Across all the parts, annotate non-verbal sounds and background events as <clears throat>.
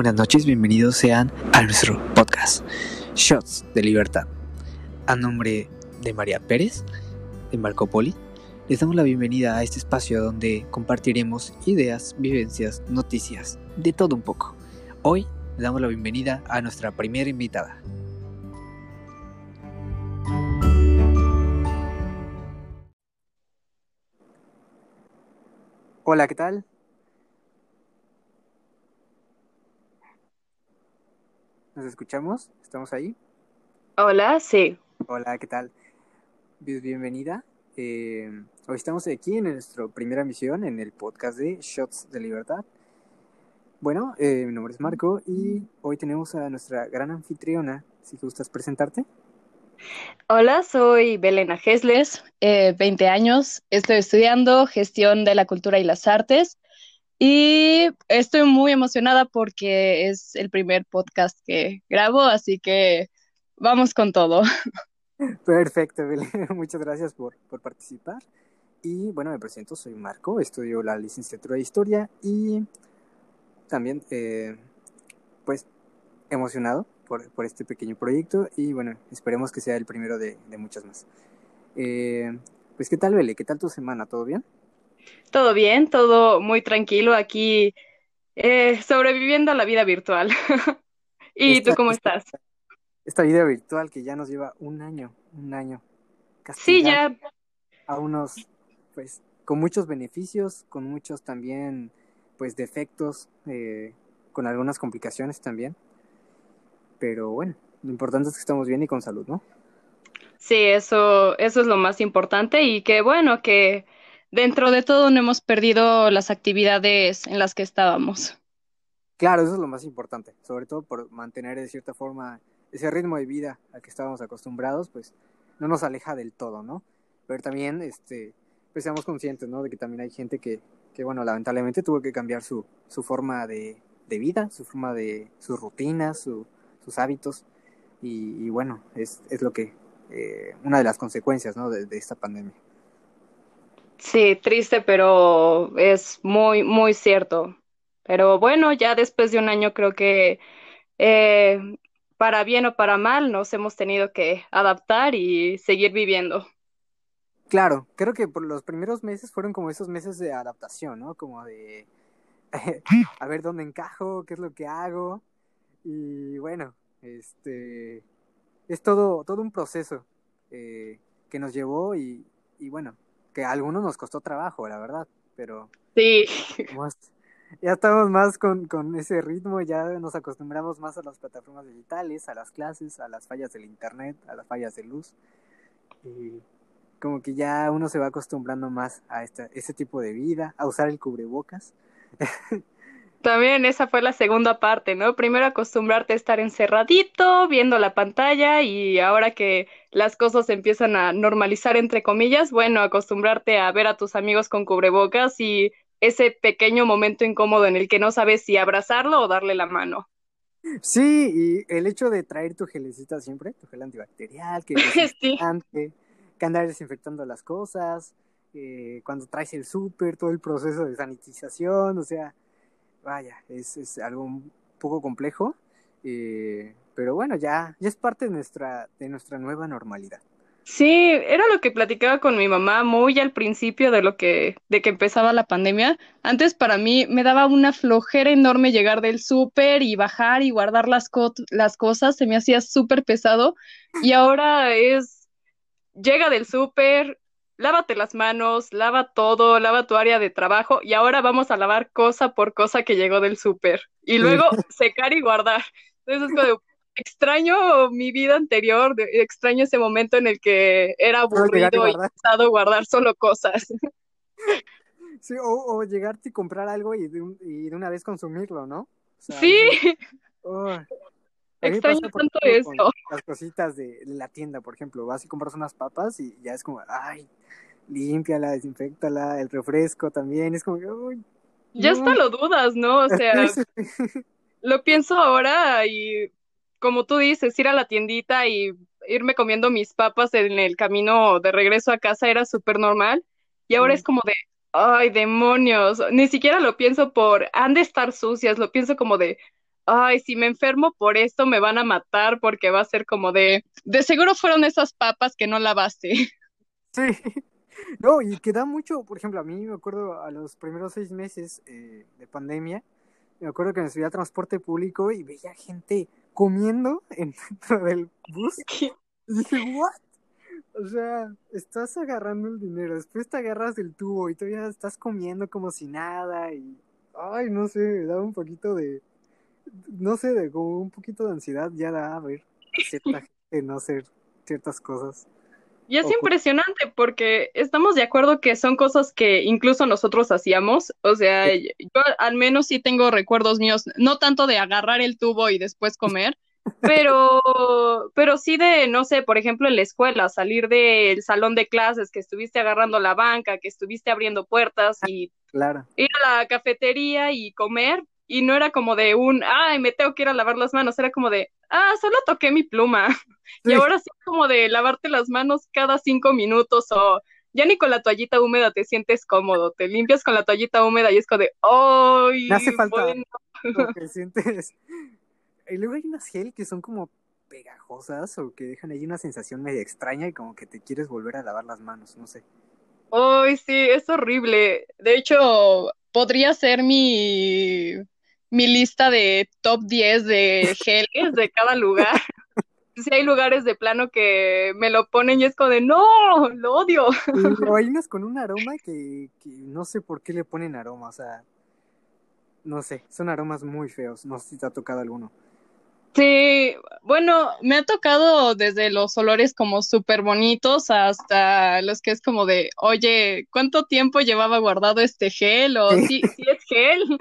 buenas noches, bienvenidos sean a nuestro podcast Shots de Libertad. A nombre de María Pérez, de Marco Poli, les damos la bienvenida a este espacio donde compartiremos ideas, vivencias, noticias, de todo un poco. Hoy le damos la bienvenida a nuestra primera invitada. Hola, ¿qué tal? ¿Nos escuchamos? ¿Estamos ahí? Hola, sí. Hola, ¿qué tal? Bienvenida. Eh, hoy estamos aquí en nuestra primera misión en el podcast de Shots de Libertad. Bueno, eh, mi nombre es Marco y hoy tenemos a nuestra gran anfitriona. Si gustas presentarte. Hola, soy Belena Gesles, eh, 20 años, estoy estudiando gestión de la cultura y las artes y estoy muy emocionada porque es el primer podcast que grabo, así que vamos con todo. <laughs> Perfecto, Belén. <laughs> Muchas gracias por, por participar. Y bueno, me presento, soy Marco, estudio la licenciatura de Historia y también, eh, pues, emocionado por, por, este pequeño proyecto y bueno, esperemos que sea el primero de, de muchas más. Eh, pues, ¿qué tal, Bele? ¿Qué tal tu semana? ¿Todo bien? Todo bien, todo muy tranquilo aquí, eh, sobreviviendo a la vida virtual. <laughs> ¿Y esta, tú cómo estás? Esta, vida virtual que ya nos lleva un año, un año. Sí, ya. A unos, pues, con muchos beneficios, con muchos también, pues, defectos, eh, con algunas complicaciones también. Pero bueno, lo importante es que estamos bien y con salud, ¿no? Sí, eso, eso es lo más importante y que bueno, que dentro de todo no hemos perdido las actividades en las que estábamos. Claro, eso es lo más importante, sobre todo por mantener de cierta forma ese ritmo de vida al que estábamos acostumbrados, pues no nos aleja del todo, ¿no? Pero también, este, pues seamos conscientes, ¿no? De que también hay gente que, que bueno, lamentablemente tuvo que cambiar su, su forma de, de vida, su forma de, sus rutinas, su, sus hábitos, y, bueno, es, es lo que, eh, una de las consecuencias, ¿no? De esta pandemia. Sí, triste, pero es muy, muy cierto. Pero bueno, ya después de un año creo que eh, para bien o para mal nos hemos tenido que adaptar y seguir viviendo. Claro, creo que por los primeros meses fueron como esos meses de adaptación, ¿no? Como de <laughs> a ver dónde encajo, qué es lo que hago. Y bueno, este es todo, todo un proceso eh, que nos llevó y, y bueno, que a algunos nos costó trabajo, la verdad, pero sí. Más, ya estamos más con, con, ese ritmo, ya nos acostumbramos más a las plataformas digitales, a las clases, a las fallas del internet, a las fallas de luz. Y como que ya uno se va acostumbrando más a esta, ese tipo de vida, a usar el cubrebocas. <laughs> También esa fue la segunda parte, ¿no? Primero acostumbrarte a estar encerradito, viendo la pantalla y ahora que las cosas empiezan a normalizar, entre comillas, bueno, acostumbrarte a ver a tus amigos con cubrebocas y ese pequeño momento incómodo en el que no sabes si abrazarlo o darle la mano. Sí, y el hecho de traer tu gelecita siempre, tu gel antibacterial, que, <laughs> sí. que andar desinfectando las cosas, eh, cuando traes el súper, todo el proceso de sanitización, o sea, vaya, es, es algo un poco complejo, eh, pero bueno, ya, ya es parte de nuestra, de nuestra nueva normalidad. Sí, era lo que platicaba con mi mamá muy al principio de lo que, de que empezaba la pandemia. Antes para mí me daba una flojera enorme llegar del súper y bajar y guardar las, co las cosas, se me hacía súper pesado. Y ahora es, llega del súper, lávate las manos, lava todo, lava tu área de trabajo y ahora vamos a lavar cosa por cosa que llegó del súper y luego secar y guardar. Entonces es como, extraño mi vida anterior, extraño ese momento en el que era aburrido y pesado guardar solo cosas. <laughs> Sí, o, o, llegarte y comprar algo y de, un, y de una vez consumirlo, ¿no? O sea, sí. Oh. Extraño tanto eso. Las cositas de, de, la tienda, por ejemplo, vas y compras unas papas y ya es como, ay, límpiala, desinfectala, el refresco también, es como, uy, ya no. hasta lo dudas, ¿no? O <laughs> sea, lo pienso ahora y como tú dices, ir a la tiendita y irme comiendo mis papas en el camino de regreso a casa era súper normal y ahora mm. es como de, ay, demonios, ni siquiera lo pienso por, han de estar sucias, lo pienso como de, ay, si me enfermo por esto me van a matar porque va a ser como de, de seguro fueron esas papas que no lavaste. <laughs> Sí, <laughs> no, y que da mucho, por ejemplo, a mí me acuerdo a los primeros seis meses eh, de pandemia, me acuerdo que me subía a transporte público y veía gente comiendo <laughs> dentro del bus. Y dije, ¿what? O sea, estás agarrando el dinero, después te agarras el tubo y todavía estás comiendo como si nada y, ay, no sé, da un poquito de, no sé, de como un poquito de ansiedad ya da a ver cierta <laughs> gente no hacer ciertas cosas. Y es impresionante porque estamos de acuerdo que son cosas que incluso nosotros hacíamos. O sea, yo al menos sí tengo recuerdos míos, no tanto de agarrar el tubo y después comer, pero, pero sí de, no sé, por ejemplo, en la escuela, salir del salón de clases, que estuviste agarrando la banca, que estuviste abriendo puertas y claro. ir a la cafetería y comer. Y no era como de un, ay, me tengo que ir a lavar las manos, era como de, ah, solo toqué mi pluma. <laughs> Y ahora sí como de lavarte las manos cada cinco minutos o ya ni con la toallita húmeda te sientes cómodo, te limpias con la toallita húmeda y es como de, ¡ay! Me hace falta bueno. <laughs> que sientes. Y luego hay unas gel que son como pegajosas o que dejan ahí una sensación medio extraña y como que te quieres volver a lavar las manos, no sé. ¡Ay, sí! Es horrible. De hecho, podría ser mi mi lista de top 10 de <laughs> geles de cada lugar. <laughs> Si hay lugares de plano que me lo ponen y es como de no, lo odio. O hay unos con un aroma que, que, no sé por qué le ponen aroma, o sea, no sé, son aromas muy feos, no sé si te ha tocado alguno. Sí, bueno, me ha tocado desde los olores como súper bonitos hasta los que es como de, oye, ¿cuánto tiempo llevaba guardado este gel? O sí, sí es gel.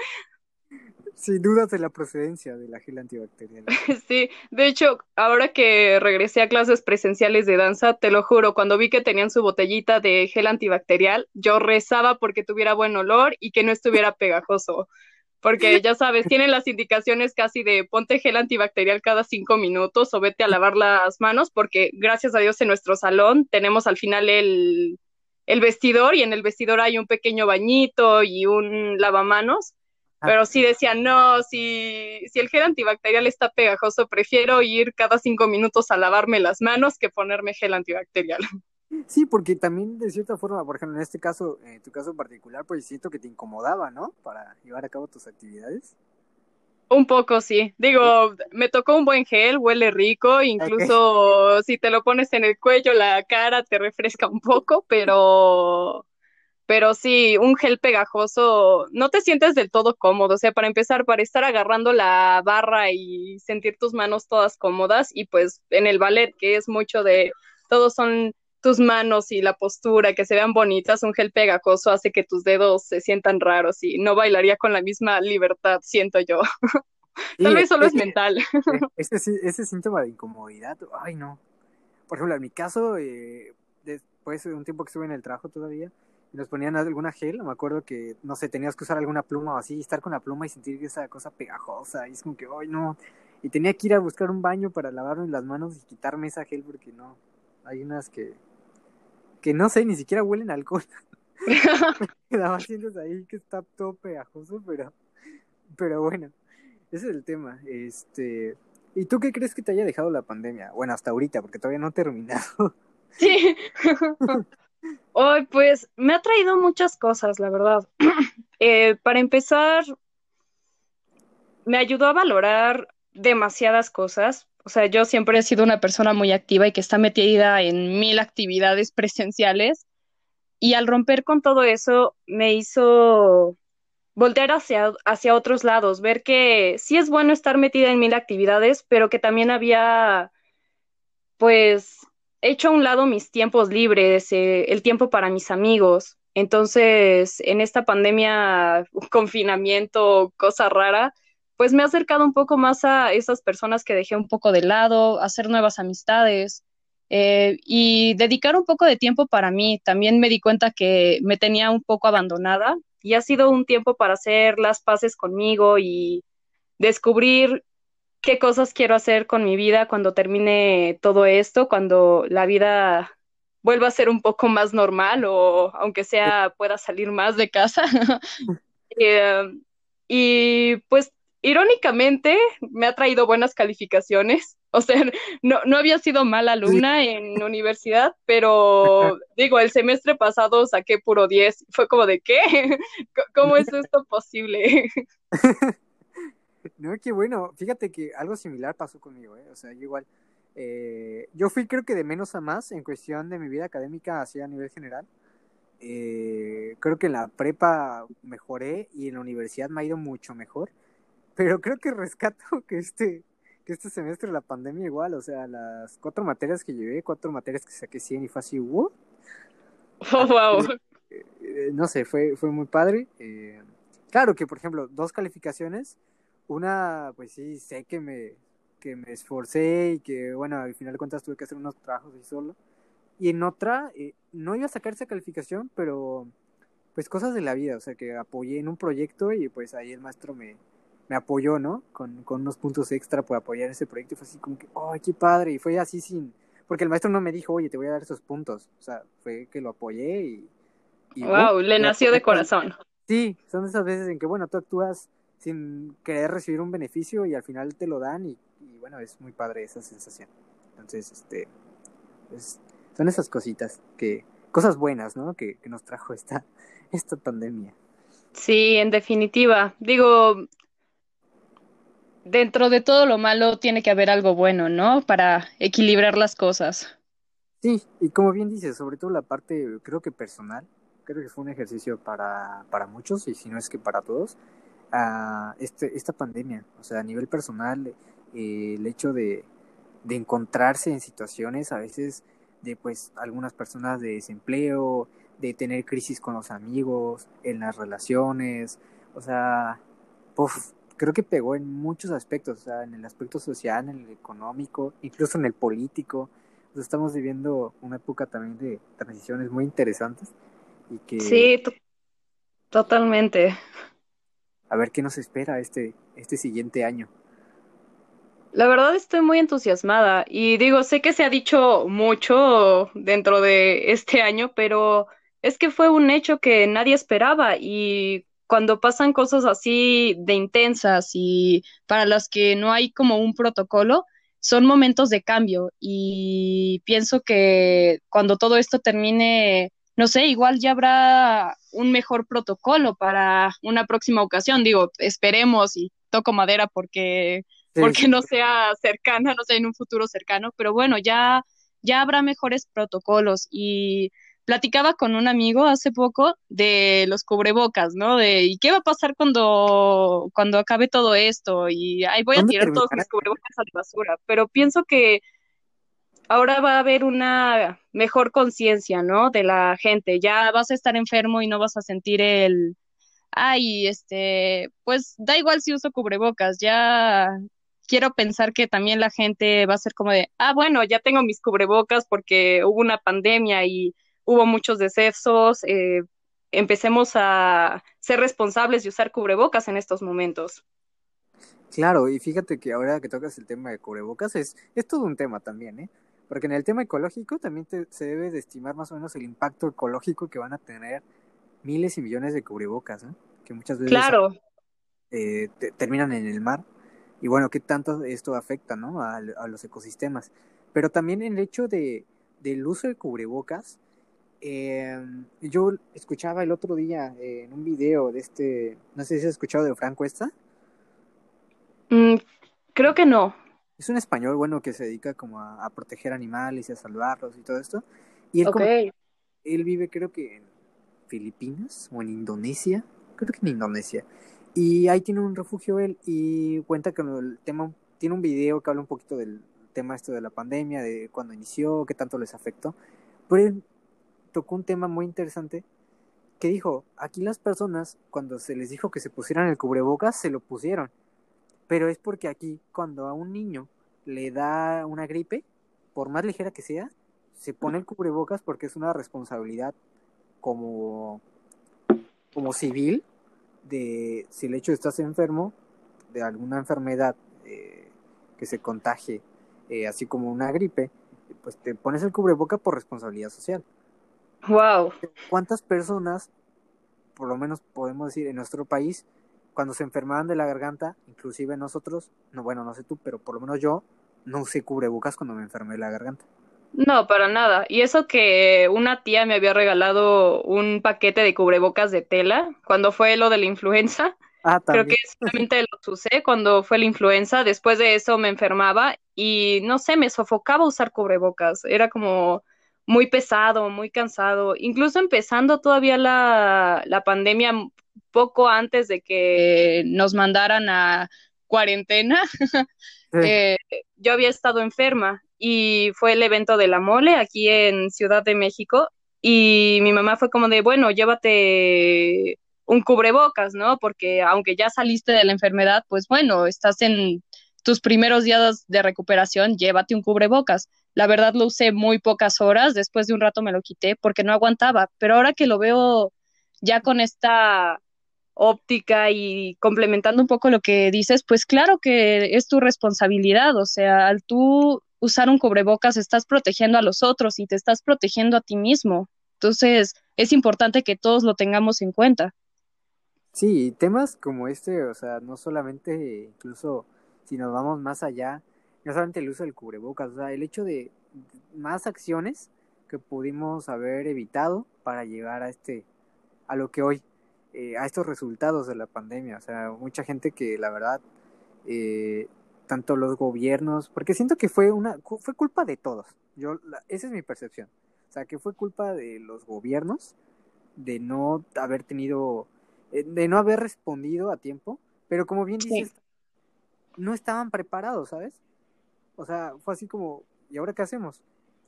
Sin dudas de la procedencia de la gel antibacterial. <laughs> Sí, de hecho, ahora que regresé a clases presenciales de danza, te lo juro, cuando vi que tenían su botellita de gel antibacterial, yo rezaba porque tuviera buen olor y que no estuviera pegajoso. Porque <laughs> ya sabes, tienen las indicaciones casi de ponte gel antibacterial cada cinco minutos o vete a lavar las manos, porque gracias a Dios en nuestro salón tenemos al final el, el vestidor y en el vestidor hay un pequeño bañito y un lavamanos. Pero sí decían, no, si, si el gel antibacterial está pegajoso, prefiero ir cada cinco minutos a lavarme las manos que ponerme gel antibacterial. <laughs> Sí, porque también de cierta forma, por ejemplo, en este caso, en tu caso en particular, pues siento que te incomodaba, ¿no? Para llevar a cabo tus actividades. Un poco, sí. Digo, me tocó un buen gel, huele rico, incluso si te lo pones en el cuello, la cara te refresca un poco, pero pero sí, un gel pegajoso, no te sientes del todo cómodo, o sea, para empezar, para estar agarrando la barra y sentir tus manos todas cómodas, y pues en el ballet, que es mucho de, todos son tus manos y la postura, que se vean bonitas, un gel pegajoso hace que tus dedos se sientan raros y no bailaría con la misma libertad, siento yo. <laughs> Tal vez solo es mental. <laughs> Ese, ese síntoma de incomodidad, ay no. Por ejemplo, en mi caso, eh, después de un tiempo que estuve en el trabajo todavía, y nos ponían alguna gel, me acuerdo que, no sé, tenías que usar alguna pluma o así, estar con la pluma y sentir esa cosa pegajosa, y es como que, ay, no, y tenía que ir a buscar un baño para lavarme las manos y quitarme esa gel porque no, hay unas que, que no sé, ni siquiera huelen alcohol. <laughs> Quedaba sientes ahí que está todo pegajoso, pero, pero bueno, ese es el tema, este... ¿Y tú qué crees que te haya dejado la pandemia? Bueno, hasta ahorita, porque todavía no ha terminado. Sí. <laughs> Hoy, pues, me ha traído muchas cosas, la verdad. <clears throat> Eh, para empezar, me ayudó a valorar demasiadas cosas. O sea, yo siempre he sido una persona muy activa y que está metida en mil actividades presenciales. Y al romper con todo eso, me hizo voltear hacia, hacia otros lados, ver que sí es bueno estar metida en mil actividades, pero que también había, pues, he hecho a un lado mis tiempos libres, eh, el tiempo para mis amigos. Entonces, en esta pandemia, <laughs> confinamiento, cosa rara, pues me he acercado un poco más a esas personas que dejé un poco de lado, hacer nuevas amistades eh, y dedicar un poco de tiempo para mí. También me di cuenta que me tenía un poco abandonada y ha sido un tiempo para hacer las paces conmigo y descubrir qué cosas quiero hacer con mi vida cuando termine todo esto, cuando la vida vuelva a ser un poco más normal o aunque sea pueda salir más de casa. <laughs> Eh, y pues irónicamente me ha traído buenas calificaciones. <laughs> O sea, no, no había sido mala alumna en universidad, pero <laughs> digo, el semestre pasado saqué puro 10. Fue como de, ¿qué? ¿Cómo es esto posible? No, qué bueno. Fíjate que algo similar pasó conmigo, ¿eh? O sea, yo igual. Eh, yo fui creo que de menos a más en cuestión de mi vida académica hacia a nivel general. Eh, creo que en la prepa mejoré y en la universidad me ha ido mucho mejor. Pero creo que rescato que este, que este semestre la pandemia igual, o sea, las cuatro materias que llevé, cuatro materias que saqué 100 y fue así, ¡wow! <laughs> Oh, wow. Eh, no sé, fue, fue muy padre. Claro que, por ejemplo, dos calificaciones, una, pues sí, sé que me, que me esforcé y que, bueno, al final de cuentas tuve que hacer unos trabajos y solo. Y en otra, eh, no iba a sacar esa calificación, pero pues cosas de la vida, o sea, que apoyé en un proyecto y pues ahí el maestro me, me apoyó, ¿no? Con, con unos puntos extra por apoyar ese proyecto y fue así como que, ¡ay, qué padre! Y fue así sin, porque el maestro no me dijo, oye, te voy a dar esos puntos, o sea, fue que lo apoyé y... y wow, le nació de corazón. Sí, son esas veces en que, bueno, tú actúas sin querer recibir un beneficio y al final te lo dan y, y bueno, es muy padre esa sensación. Entonces, este, es, son esas cositas que, cosas buenas, ¿no? Que, que nos trajo esta, <laughs> esta pandemia. Sí, en definitiva. Digo, dentro de todo lo malo tiene que haber algo bueno, ¿no? Para equilibrar las cosas. Sí, y como bien dices, sobre todo la parte, creo que personal, creo que fue un ejercicio para, para muchos, y si no es que para todos, uh, este, esta pandemia, o sea, a nivel personal, eh, el hecho de, de encontrarse en situaciones a veces de pues algunas personas de desempleo, de tener crisis con los amigos, en las relaciones, o sea, puff, creo que pegó en muchos aspectos, o sea, en el aspecto social, en el económico, incluso en el político. Estamos viviendo una época también de transiciones muy interesantes y que Sí, totalmente. A ver qué nos espera este este siguiente año. La verdad estoy muy entusiasmada y digo, sé que se ha dicho mucho dentro de este año, pero es que fue un hecho que nadie esperaba y cuando pasan cosas así de intensas y para las que no hay como un protocolo, son momentos de cambio y pienso que cuando todo esto termine, no sé, igual ya habrá un mejor protocolo para una próxima ocasión. Digo, esperemos y toco madera porque sí, porque sí. no sea cercana, no sea en un futuro cercano, pero bueno, ya ya habrá mejores protocolos y platicaba con un amigo hace poco de los cubrebocas, ¿no? De ¿y qué va a pasar cuando, cuando acabe todo esto? Y ahí voy a tirar todos mis cubrebocas a la basura. Pero pienso que ahora va a haber una mejor conciencia, ¿no? De la gente. Ya vas a estar enfermo y no vas a sentir el ay, este, pues da igual si uso cubrebocas, ya quiero pensar que también la gente va a ser como de, ah, bueno, ya tengo mis cubrebocas porque hubo una pandemia y hubo muchos decesos, eh, empecemos a ser responsables de usar cubrebocas en estos momentos. Claro, y fíjate que ahora que tocas el tema de cubrebocas es, es todo un tema también, ¿eh? Porque en el tema ecológico también te, se debe de estimar más o menos el impacto ecológico que van a tener miles y millones de cubrebocas, ¿eh? que muchas veces claro. eh, te, terminan en el mar. Y bueno, qué tanto esto afecta ¿no? a, a los ecosistemas. Pero también el hecho de, del uso de cubrebocas, eh, yo escuchaba el otro día eh, en un video de este, no sé si has escuchado de Frank Cuesta. Mm, creo que no. Es un español, bueno, que se dedica como a, a proteger animales y a salvarlos y todo esto. Y él, okay. como, él vive creo que en Filipinas o en Indonesia, creo que en Indonesia. Y ahí tiene un refugio él y cuenta que el tema, tiene un video que habla un poquito del tema esto de la pandemia, de cuando inició, qué tanto les afectó. Pero él tocó un tema muy interesante que dijo, aquí las personas cuando se les dijo que se pusieran el cubrebocas, se lo pusieron. Pero es porque aquí cuando a un niño le da una gripe, por más ligera que sea, se pone el cubrebocas porque es una responsabilidad como, como civil de si el hecho de estás enfermo de alguna enfermedad eh, que se contagie, eh, así como una gripe, pues te pones el cubreboca por responsabilidad social. Wow. ¿Cuántas personas, por lo menos podemos decir en nuestro país, cuando se enfermaban de la garganta, inclusive nosotros, no bueno, no sé tú, pero por lo menos yo no usé cubrebocas cuando me enfermé de la garganta. No, para nada. Y eso que una tía me había regalado un paquete de cubrebocas de tela cuando fue lo de la influenza. <laughs> Ah, Creo también. que <laughs> solamente los usé cuando fue la influenza. Después de eso me enfermaba y no sé, me sofocaba usar cubrebocas. Era como muy pesado, muy cansado. Incluso empezando todavía la, la pandemia, poco antes de que nos mandaran a cuarentena, <laughs> Sí, eh, yo había estado enferma y fue el evento de la mole aquí en Ciudad de México y mi mamá fue como de, bueno, llévate un cubrebocas, ¿no? Porque aunque ya saliste de la enfermedad, pues bueno, estás en tus primeros días de recuperación, llévate un cubrebocas. La verdad lo usé muy pocas horas, después de un rato me lo quité porque no aguantaba, pero ahora que lo veo ya con esta óptica y complementando un poco lo que dices, pues claro que es tu responsabilidad, o sea, al tú usar un cubrebocas estás protegiendo a los otros y te estás protegiendo a ti mismo. Entonces, es importante que todos lo tengamos en cuenta. Sí, temas como este, o sea, no solamente incluso si nos vamos más allá, no solamente el uso del cubrebocas, o sea, el hecho de más acciones que pudimos haber evitado para llegar a este, a lo que hoy, eh, a estos resultados de la pandemia, o sea, mucha gente que la verdad, eh, tanto los gobiernos, porque siento que fue una, fue culpa de todos, yo, la- esa es mi percepción, o sea, que fue culpa de los gobiernos de no haber tenido, eh, de no haber respondido a tiempo, pero como bien Sí. dices, no estaban preparados, ¿sabes? O sea, fue así como, ¿y ahora qué hacemos?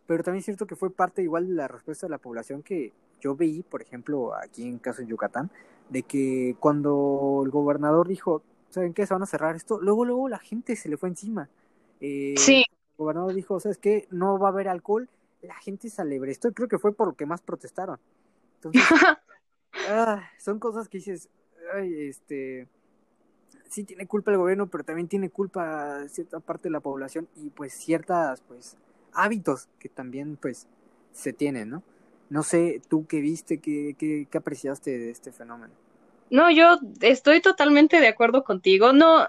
Pero también es cierto que fue parte igual de la respuesta de la población que yo veí, por ejemplo, aquí en caso en Yucatán, de que cuando el gobernador dijo, ¿saben qué? Se van a cerrar esto, luego, luego la gente se le fue encima. Eh, Sí, el gobernador dijo, ¿sabes qué? No va a haber alcohol, la gente se alebrestó y creo que fue por lo que más protestaron. Entonces, <laughs> ah, son cosas que dices, ay, este, sí tiene culpa el gobierno, pero también tiene culpa cierta parte de la población y pues ciertas, pues, hábitos que también, pues, se tienen, ¿no? No sé, tú qué viste, qué, qué, qué apreciaste de este fenómeno. no, yo estoy totalmente de acuerdo contigo. No,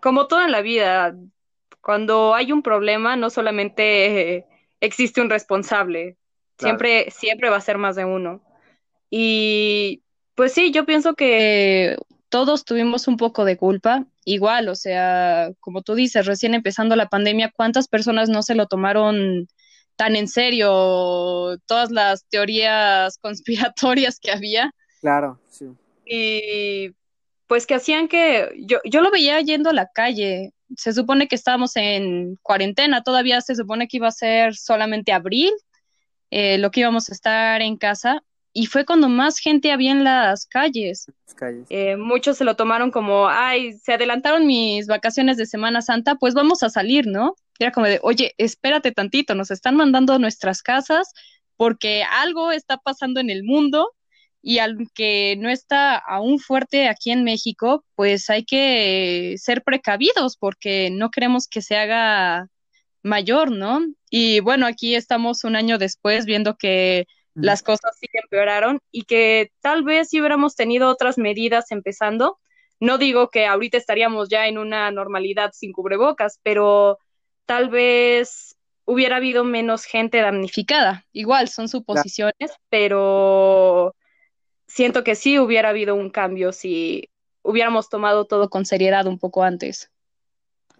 como toda en la vida, cuando hay un problema, no solamente eh, existe un responsable, Claro, siempre, siempre va a ser más de uno. Y pues sí, yo pienso que todos tuvimos un poco de culpa. Igual, o sea, como tú dices, recién empezando la pandemia, ¿cuántas personas no se lo tomaron tan en serio? Todas las teorías <laughs> conspiratorias que había. claro, sí, Y pues que hacían que yo, yo lo veía yendo a la calle. Se supone que estábamos en cuarentena, todavía se supone que iba a ser solamente abril eh, lo que íbamos a estar en casa y fue cuando más gente había en las calles. las calles. Eh, muchos se lo tomaron como, ay, se adelantaron mis vacaciones de Semana Santa, pues vamos a salir, ¿no? Era como de, oye, espérate tantito, nos están mandando a nuestras casas porque algo está pasando en el mundo y aunque no está aún fuerte aquí en México, pues hay que ser precavidos porque no queremos que se haga mayor, ¿no? Y bueno, aquí estamos un año después viendo que las cosas sí empeoraron y que tal vez si hubiéramos tenido otras medidas empezando, no digo que ahorita estaríamos ya en una normalidad sin cubrebocas, pero tal vez hubiera habido menos gente damnificada. Igual son suposiciones, pero siento que sí hubiera habido un cambio si hubiéramos tomado todo con seriedad un poco antes.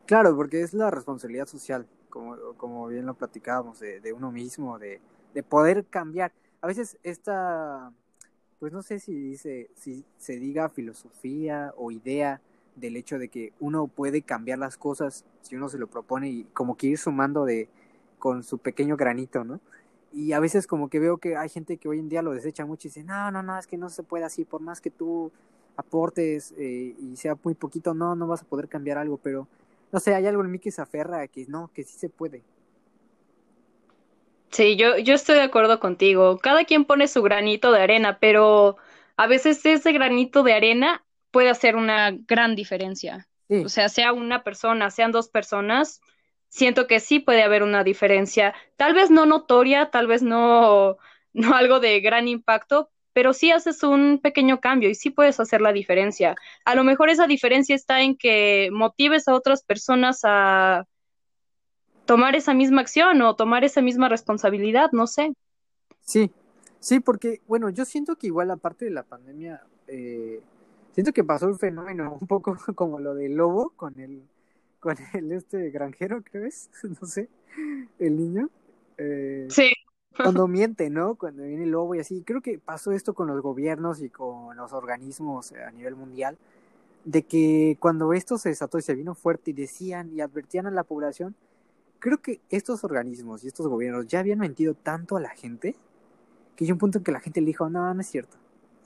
claro, porque es la responsabilidad social, como, como bien lo platicábamos, de, de uno mismo, de, de poder cambiar. A veces esta, pues no sé si dice, si se diga filosofía o idea del hecho de que uno puede cambiar las cosas si uno se lo propone y como que ir sumando de con su pequeño granito, ¿no? Y a veces como que veo que hay gente que hoy en día lo desecha mucho y dice, no, no, no, es que no se puede así, por más que tú aportes eh, y sea muy poquito, no, no vas a poder cambiar algo, pero no sé, hay algo en mí que se aferra que no, que sí se puede. Sí, yo, yo estoy de acuerdo contigo. Cada quien pone su granito de arena, pero a veces ese granito de arena puede hacer una gran diferencia. O sea, sea una persona, sean dos personas, siento que sí puede haber una diferencia. Tal vez no notoria, tal vez no, <laughs> no algo de gran impacto, pero sí haces un pequeño cambio y sí puedes hacer la diferencia. A lo mejor esa diferencia está en que motives a otras personas a tomar esa misma acción o tomar esa misma responsabilidad, no sé. Sí, sí, porque, bueno, yo siento que igual aparte de la pandemia, eh, siento que pasó un fenómeno un poco <laughs> como lo del lobo con el, con el este granjero, creo es, <laughs> no sé, el niño. Eh, sí. Cuando <laughs> miente, ¿no? Cuando viene el lobo y así. Creo que pasó esto con los gobiernos y con los organismos a nivel mundial, de que cuando esto se desató y se vino fuerte y decían y advertían a la población, creo que estos organismos y estos gobiernos ya habían mentido tanto a la gente que hay un punto en que la gente le dijo, no, no es cierto,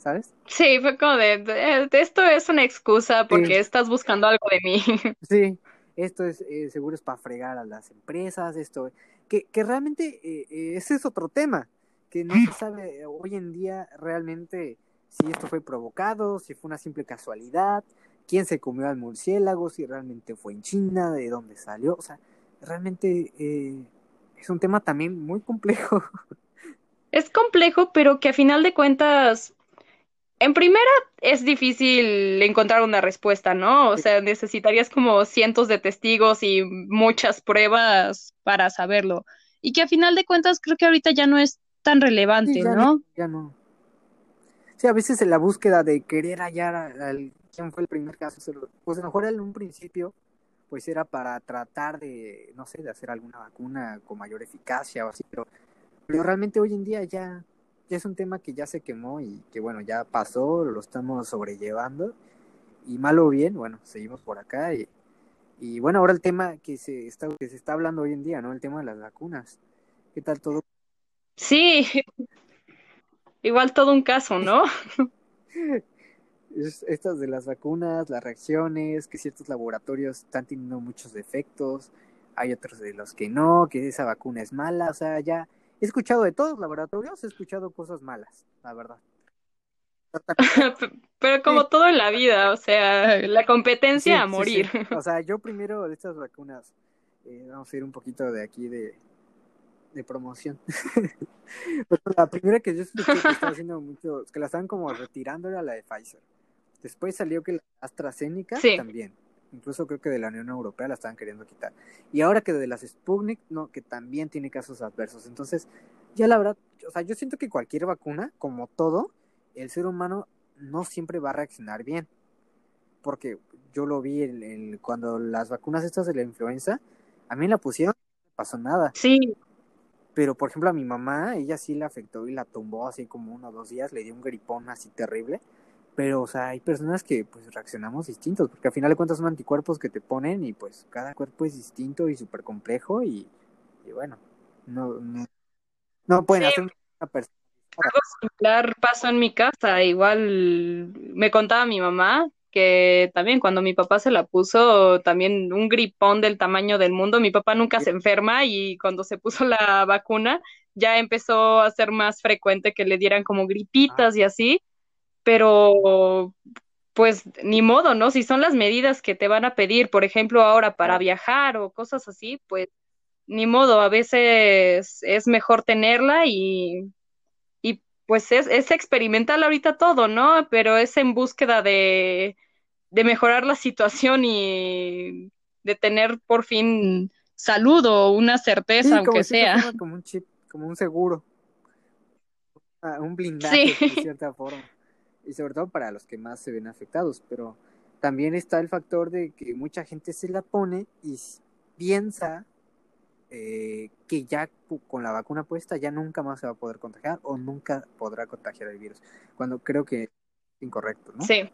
¿sabes? Sí, fue como de, esto es una excusa porque estás buscando algo de mí. <laughs> Sí, esto es eh, seguro es para fregar a las empresas, esto, que, que realmente eh, eh, ese es otro tema, que no se sabe hoy en día realmente si esto fue provocado, si fue una simple casualidad, quién se comió al murciélago, si realmente fue en China, de dónde salió, o sea, realmente eh, es un tema también muy complejo. <laughs> Es complejo, pero que a final de cuentas, en primera es difícil encontrar una respuesta, ¿no? O sea, necesitarías como cientos de testigos y muchas pruebas para saberlo. Y que a final de cuentas creo que ahorita ya no es tan relevante, ¿no? Ya no. Sí, a veces en la búsqueda de querer hallar al quién fue el primer caso, pues a lo mejor en un principio pues era para tratar de, no sé, de hacer alguna vacuna con mayor eficacia o así, pero, pero realmente hoy en día ya es un tema que ya se quemó y que bueno, ya pasó, lo estamos sobrellevando y mal o bien, bueno, seguimos por acá y, y bueno, ahora el tema que se está que se está hablando hoy en día, ¿no? El tema de las vacunas. ¿Qué tal todo? Sí. Igual todo un caso, ¿no? estas de las vacunas, las reacciones, que ciertos laboratorios están teniendo muchos defectos, hay otros de los que no, que esa vacuna es mala, o sea, ya he escuchado de todos los laboratorios, he escuchado cosas malas, la verdad. <laughs> Pero como todo en la vida, o sea, la competencia a morir. o sea, <laughs> yo primero de estas vacunas, eh, vamos a ir un poquito de aquí de, de promoción. <laughs> la primera que yo escuché que estaba haciendo mucho, que la estaban como retirando era la de Pfizer. Después salió que la AstraZeneca también. Incluso creo que de la Unión Europea la estaban queriendo quitar. Y ahora que de las Sputnik, no, que también tiene casos adversos. Entonces, ya la verdad, o sea, yo siento que cualquier vacuna, como todo, el ser humano no siempre va a reaccionar bien. Porque yo lo vi en, cuando las vacunas estas de la influenza, a mí la pusieron, no pasó nada. Sí. Pero, por ejemplo, a mi mamá, ella sí la afectó y la tumbó así como uno o dos días, le dio un gripón así terrible. Pero, o sea, hay personas que pues reaccionamos distintos, porque al final de cuentas son anticuerpos que te ponen y pues cada cuerpo es distinto y súper complejo y, bueno, no, no, no pueden hacer una persona. Algo similar pasó en mi casa, igual me contaba mi mamá que también cuando mi papá se la puso, también un gripón del tamaño del mundo, mi papá nunca se enferma y cuando se puso la vacuna ya empezó a ser más frecuente que le dieran como gripitas y así pero pues ni modo, ¿no? Si son las medidas que te van a pedir, por ejemplo, ahora para viajar o cosas así, pues ni modo, a veces es mejor tenerla y, y pues es, es experimental ahorita todo, ¿no? Pero es en búsqueda de, de mejorar la situación y de tener por fin salud o una certeza, aunque sea. Como un chip, como un seguro, ah, un blindaje de cierta forma y sobre todo para los que más se ven afectados, pero también está el factor de que mucha gente se la pone y piensa eh, que ya con la vacuna puesta ya nunca más se va a poder contagiar o nunca podrá contagiar el virus, cuando creo que es incorrecto, ¿no? Sí.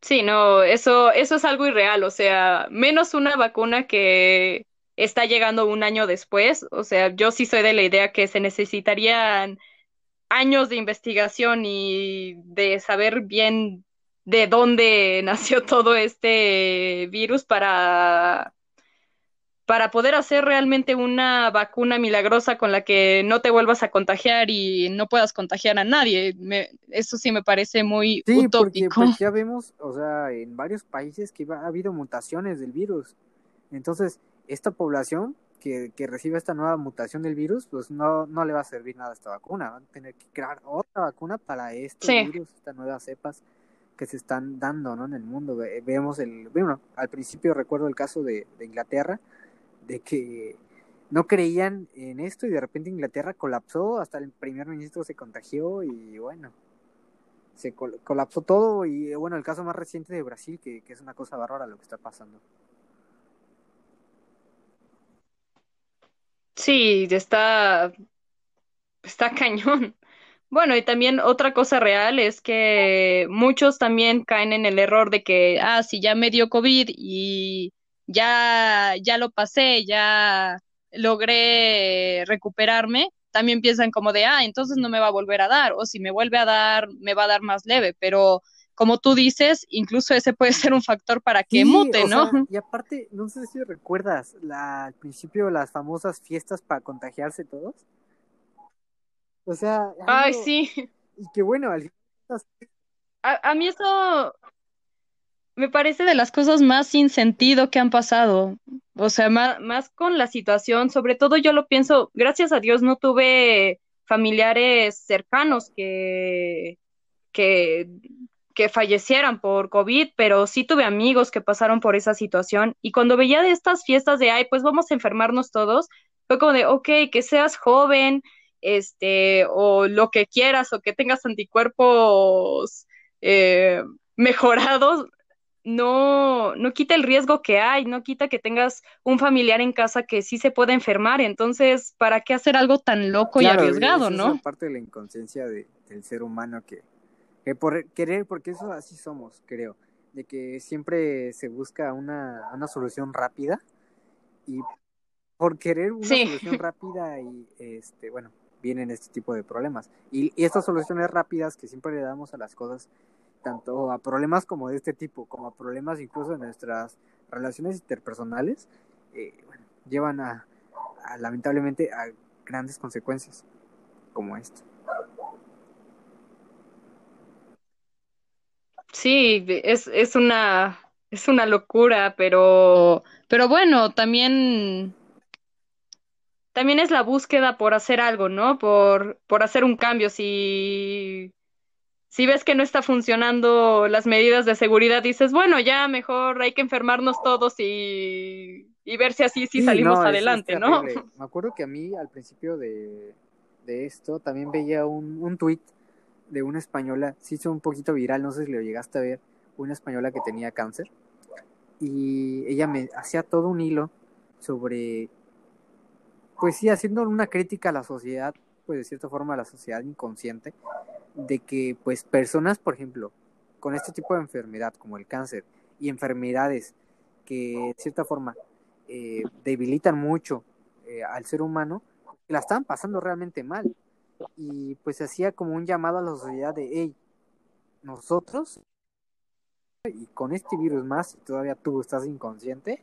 Sí, no, eso, eso es algo irreal, o sea, menos una vacuna que está llegando un año después, o sea, yo sí soy de la idea que se necesitarían años de investigación y de saber bien de dónde <laughs> nació todo este virus para, para poder hacer realmente una vacuna milagrosa con la que no te vuelvas a contagiar y no puedas contagiar a nadie. eso sí me parece muy sí, utópico. Porque, pues, <laughs> ya vemos, o sea, en varios países que ha habido mutaciones del virus. Entonces, esta población que, que reciba esta nueva mutación del virus, pues no, no le va a servir nada esta vacuna. Van a tener que crear otra vacuna para estos virus, estas nuevas cepas que se están dando ¿no? en el mundo. Vemos el, bueno, al principio recuerdo el caso de, de Inglaterra, de que no creían en esto y de repente Inglaterra colapsó, hasta el primer ministro se contagió y bueno, se colapsó todo y bueno, el caso más reciente de Brasil, que, que es una cosa bárbara lo que está pasando. Sí, está, está cañón. <laughs> Bueno, y también otra cosa real es que muchos también caen en el error de que, ah, si ya me dio COVID y ya, ya lo pasé, ya logré recuperarme, también piensan como de, ah, entonces no me va a volver a dar, o si me vuelve a dar, me va a dar más leve, pero como tú dices, incluso ese puede <laughs> ser un factor para que mute, ¿no? y aparte, no sé si recuerdas la, al principio las famosas fiestas para contagiarse todos. O sea, ay, sí. Y que bueno, al a, a mí eso me parece de las cosas más sin sentido que han pasado. O sea, más, más, con la situación, sobre todo yo lo pienso, gracias a Dios no tuve familiares cercanos que, que, que fallecieran por COVID, pero sí tuve amigos que pasaron por esa situación. Y cuando veía de estas fiestas de, ay, pues vamos a enfermarnos todos, fue como de, ok, que seas joven, este, o lo que quieras, o que tengas anticuerpos eh, mejorados, no, no quita el riesgo que hay, no quita que tengas un familiar en casa que sí se puede enfermar. Entonces, ¿para qué hacer algo tan loco y arriesgado, no? Es parte de la inconsciencia de, del ser humano que, que por querer, porque eso así somos, creo, de que siempre se busca una, una solución rápida y por querer una solución <laughs> rápida y este, bueno, vienen este tipo de problemas. Y, y estas soluciones rápidas que siempre le damos a las cosas tanto a problemas como de este tipo, como a problemas incluso en nuestras relaciones interpersonales, eh, bueno, llevan a, lamentablemente a grandes consecuencias como esto. Sí, es, es una es una locura, pero pero bueno, también también es la búsqueda por hacer algo, ¿no? Por por hacer un cambio. Si si ves que no está funcionando las medidas de seguridad, dices, bueno, ya mejor hay que enfermarnos todos y, ver si así sí, salimos adelante, ¿no? Me acuerdo que a mí al principio de, esto también veía un, un tuit de una española, se hizo un poquito viral, no sé si lo llegaste a ver, una española que tenía cáncer y ella me hacía todo un hilo sobre, pues sí, haciendo una crítica a la sociedad, pues de cierta forma a la sociedad inconsciente, de que pues personas, por ejemplo, con este tipo de enfermedad como el cáncer y enfermedades que de cierta forma eh, debilitan mucho eh, al ser humano, la estaban pasando realmente mal. Y pues hacía como un llamado a la sociedad de, hey, nosotros, y con este virus más, todavía tú estás inconsciente.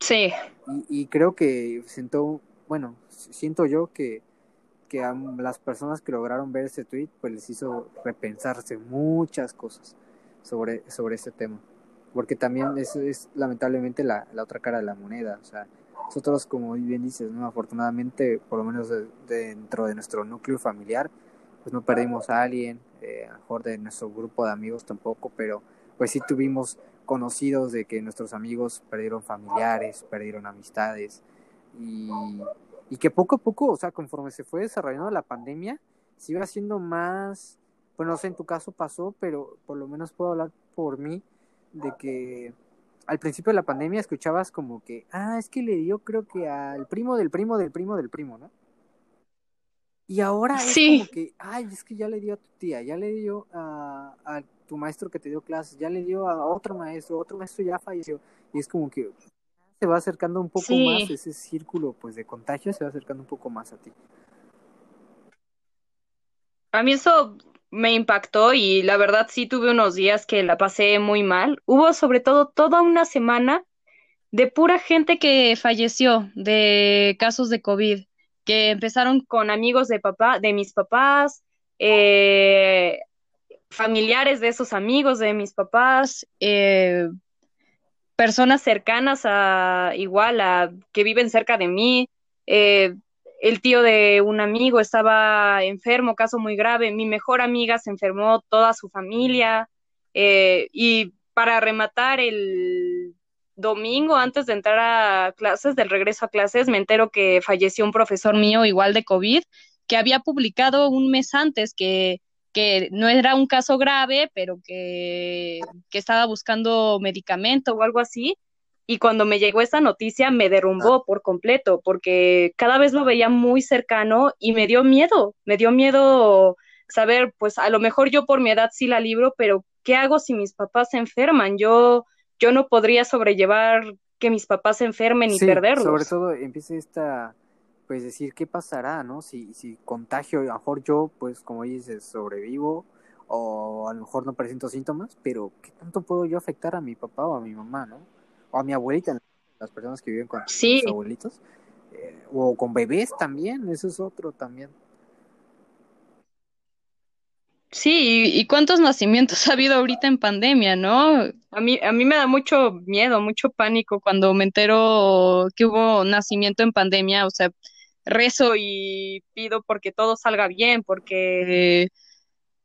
sí. Y, y creo que siento, bueno, siento yo que que a las personas que lograron ver ese tweet pues les hizo repensarse muchas cosas sobre, sobre este tema. Porque también eso es lamentablemente la, la otra cara de la moneda. O sea, nosotros, como bien dices, ¿no? afortunadamente, por lo menos dentro de nuestro núcleo familiar, pues no perdimos a alguien, eh, a lo mejor de nuestro grupo de amigos tampoco, pero pues sí tuvimos conocidos de que nuestros amigos perdieron familiares, perdieron amistades y y que poco a poco, o sea, conforme se fue desarrollando la pandemia, se iba haciendo más, bueno, no sé, en tu caso pasó, pero por lo menos puedo hablar por mí, de que al principio de la pandemia escuchabas como que, ah, es que le dio creo que al primo del primo del primo del primo, ¿no? Y ahora es como que, ay, es que ya le dio a tu tía, ya le dio a, a tu maestro que te dio clases, ya le dio a otro maestro, otro maestro ya falleció. Y es como que, se va acercando un poco más ese círculo pues de contagio se va acercando un poco más a ti. A mí eso me impactó y la verdad sí tuve unos días que la pasé muy mal. Hubo sobre todo toda una semana de pura gente que falleció de casos de COVID, que empezaron con amigos de papá, de mis papás, eh, familiares de esos amigos de mis papás, eh, personas cercanas a igual a que viven cerca de mí. Eh, el tío de un amigo estaba enfermo, caso muy grave. Mi mejor amiga se enfermó, toda su familia. Eh, y para rematar el domingo, antes de entrar a clases, del regreso a clases, me entero que falleció un profesor mío igual de COVID, que había publicado un mes antes que, que no era un caso grave, pero que, que estaba buscando medicamento o algo así. Y cuando me llegó esa noticia me derrumbó por completo, porque cada vez lo veía muy cercano y me dio miedo, me dio miedo saber, pues a lo mejor yo por mi edad sí la libro, pero ¿qué hago si mis papás se enferman? Yo yo no podría sobrellevar que mis papás se enfermen y perderlos. Sobre todo empieza esta, pues decir, ¿qué pasará, no? Si, si contagio, a lo mejor yo, pues como dices, sobrevivo o a lo mejor no presento síntomas, pero ¿qué tanto puedo yo afectar a mi papá o a mi mamá, no? O a mi abuelita, las personas que viven con sí. sus abuelitos, eh, o con bebés también, eso es otro también. Sí, y, cuántos nacimientos ha habido ahorita en pandemia, ¿no? A mí, a mí me da mucho miedo, mucho pánico cuando me entero que hubo nacimiento en pandemia, o sea, rezo y pido porque todo salga bien, porque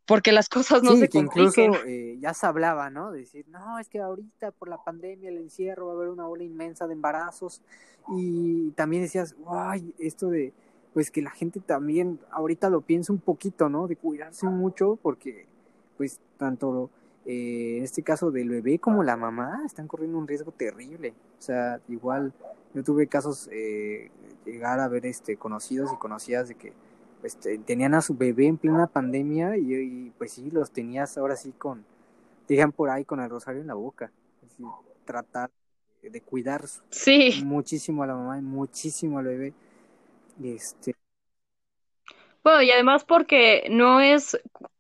porque las cosas no se compliquen. Incluso eh, ya se hablaba, ¿no? De decir, no, es que ahorita por la pandemia, el encierro, va a haber una ola inmensa de embarazos. Y también decías, guay, esto de pues que la gente también ahorita lo piensa un poquito, ¿no? De cuidarse mucho porque pues tanto eh, en este caso del bebé como la mamá están corriendo un riesgo terrible. O sea, igual yo tuve casos, eh, llegar a ver este conocidos y conocidas de que pues, tenían a su bebé en plena pandemia y, pues sí, los tenías ahora sí con, digan por ahí con el rosario en la boca. tratar de cuidar sí. muchísimo a la mamá y muchísimo al bebé este... Bueno, y además porque no es,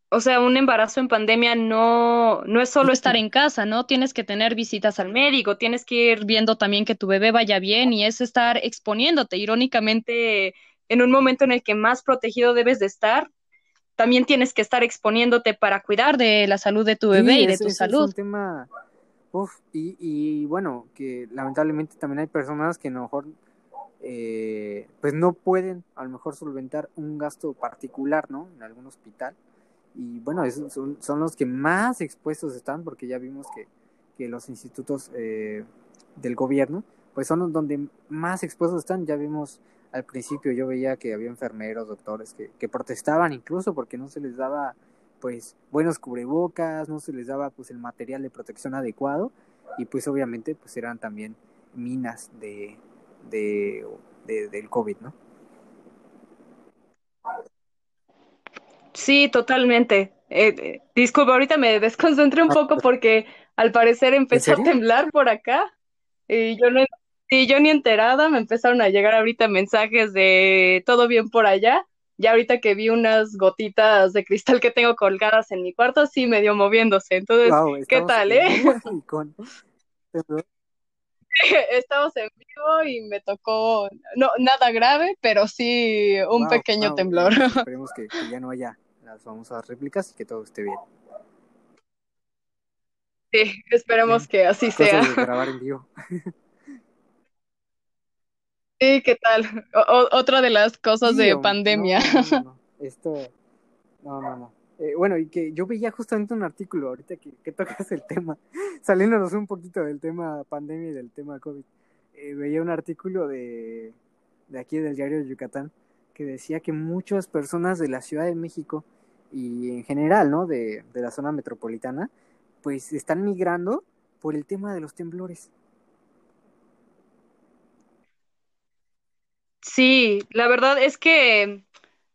o sea, un embarazo en pandemia no, no es solo estar en casa, ¿no? Tienes que tener visitas al médico, tienes que ir viendo también que tu bebé vaya bien y es estar exponiéndote. Irónicamente, en un momento en el que más protegido debes de estar, también tienes que estar exponiéndote para cuidar de la salud de tu bebé y de tu salud. Es un tema, uf, y, y bueno, que lamentablemente también hay personas que a lo mejor eh, pues no pueden a lo mejor solventar un gasto particular, ¿no? En algún hospital. Y bueno, esos son, son los que más expuestos están porque ya vimos que, que los institutos eh, del gobierno, pues son los donde más expuestos están. Ya vimos al principio, yo veía que había enfermeros, doctores que, que protestaban incluso porque no se les daba pues buenos cubrebocas, no se les daba pues el material de protección adecuado y pues obviamente pues eran también minas de, de, del COVID, ¿no? Sí, totalmente. Eh, eh, disculpa, ahorita me desconcentré un poco porque al parecer empezó a temblar por acá. Y yo no, y yo ni enterada, me empezaron a llegar ahorita mensajes de todo bien por allá. Ya ahorita que vi unas gotitas de cristal que tengo colgadas en mi cuarto, sí medio moviéndose. Entonces, ¿qué tal, eh? <laughs> <laughs> estamos en vivo y me tocó, no, nada grave, pero sí un pequeño temblor. <laughs> Esperemos que, ya no haya las famosas réplicas y que todo esté bien. Sí, esperemos que así sea. grabar en vivo. Sí, ¿qué tal? <laughs> otra de las cosas de pandemia. <laughs> Esto, no, no, no. Eh, bueno, y que yo veía justamente un artículo ahorita que, que tocas el tema, <laughs> saliéndonos un poquito del tema pandemia y del tema COVID. Eh, veía un artículo de, de aquí del diario de Yucatán que decía que muchas personas de la Ciudad de México y en general, ¿no? De, de la zona metropolitana, pues están migrando por el tema de los temblores. Sí, la verdad es que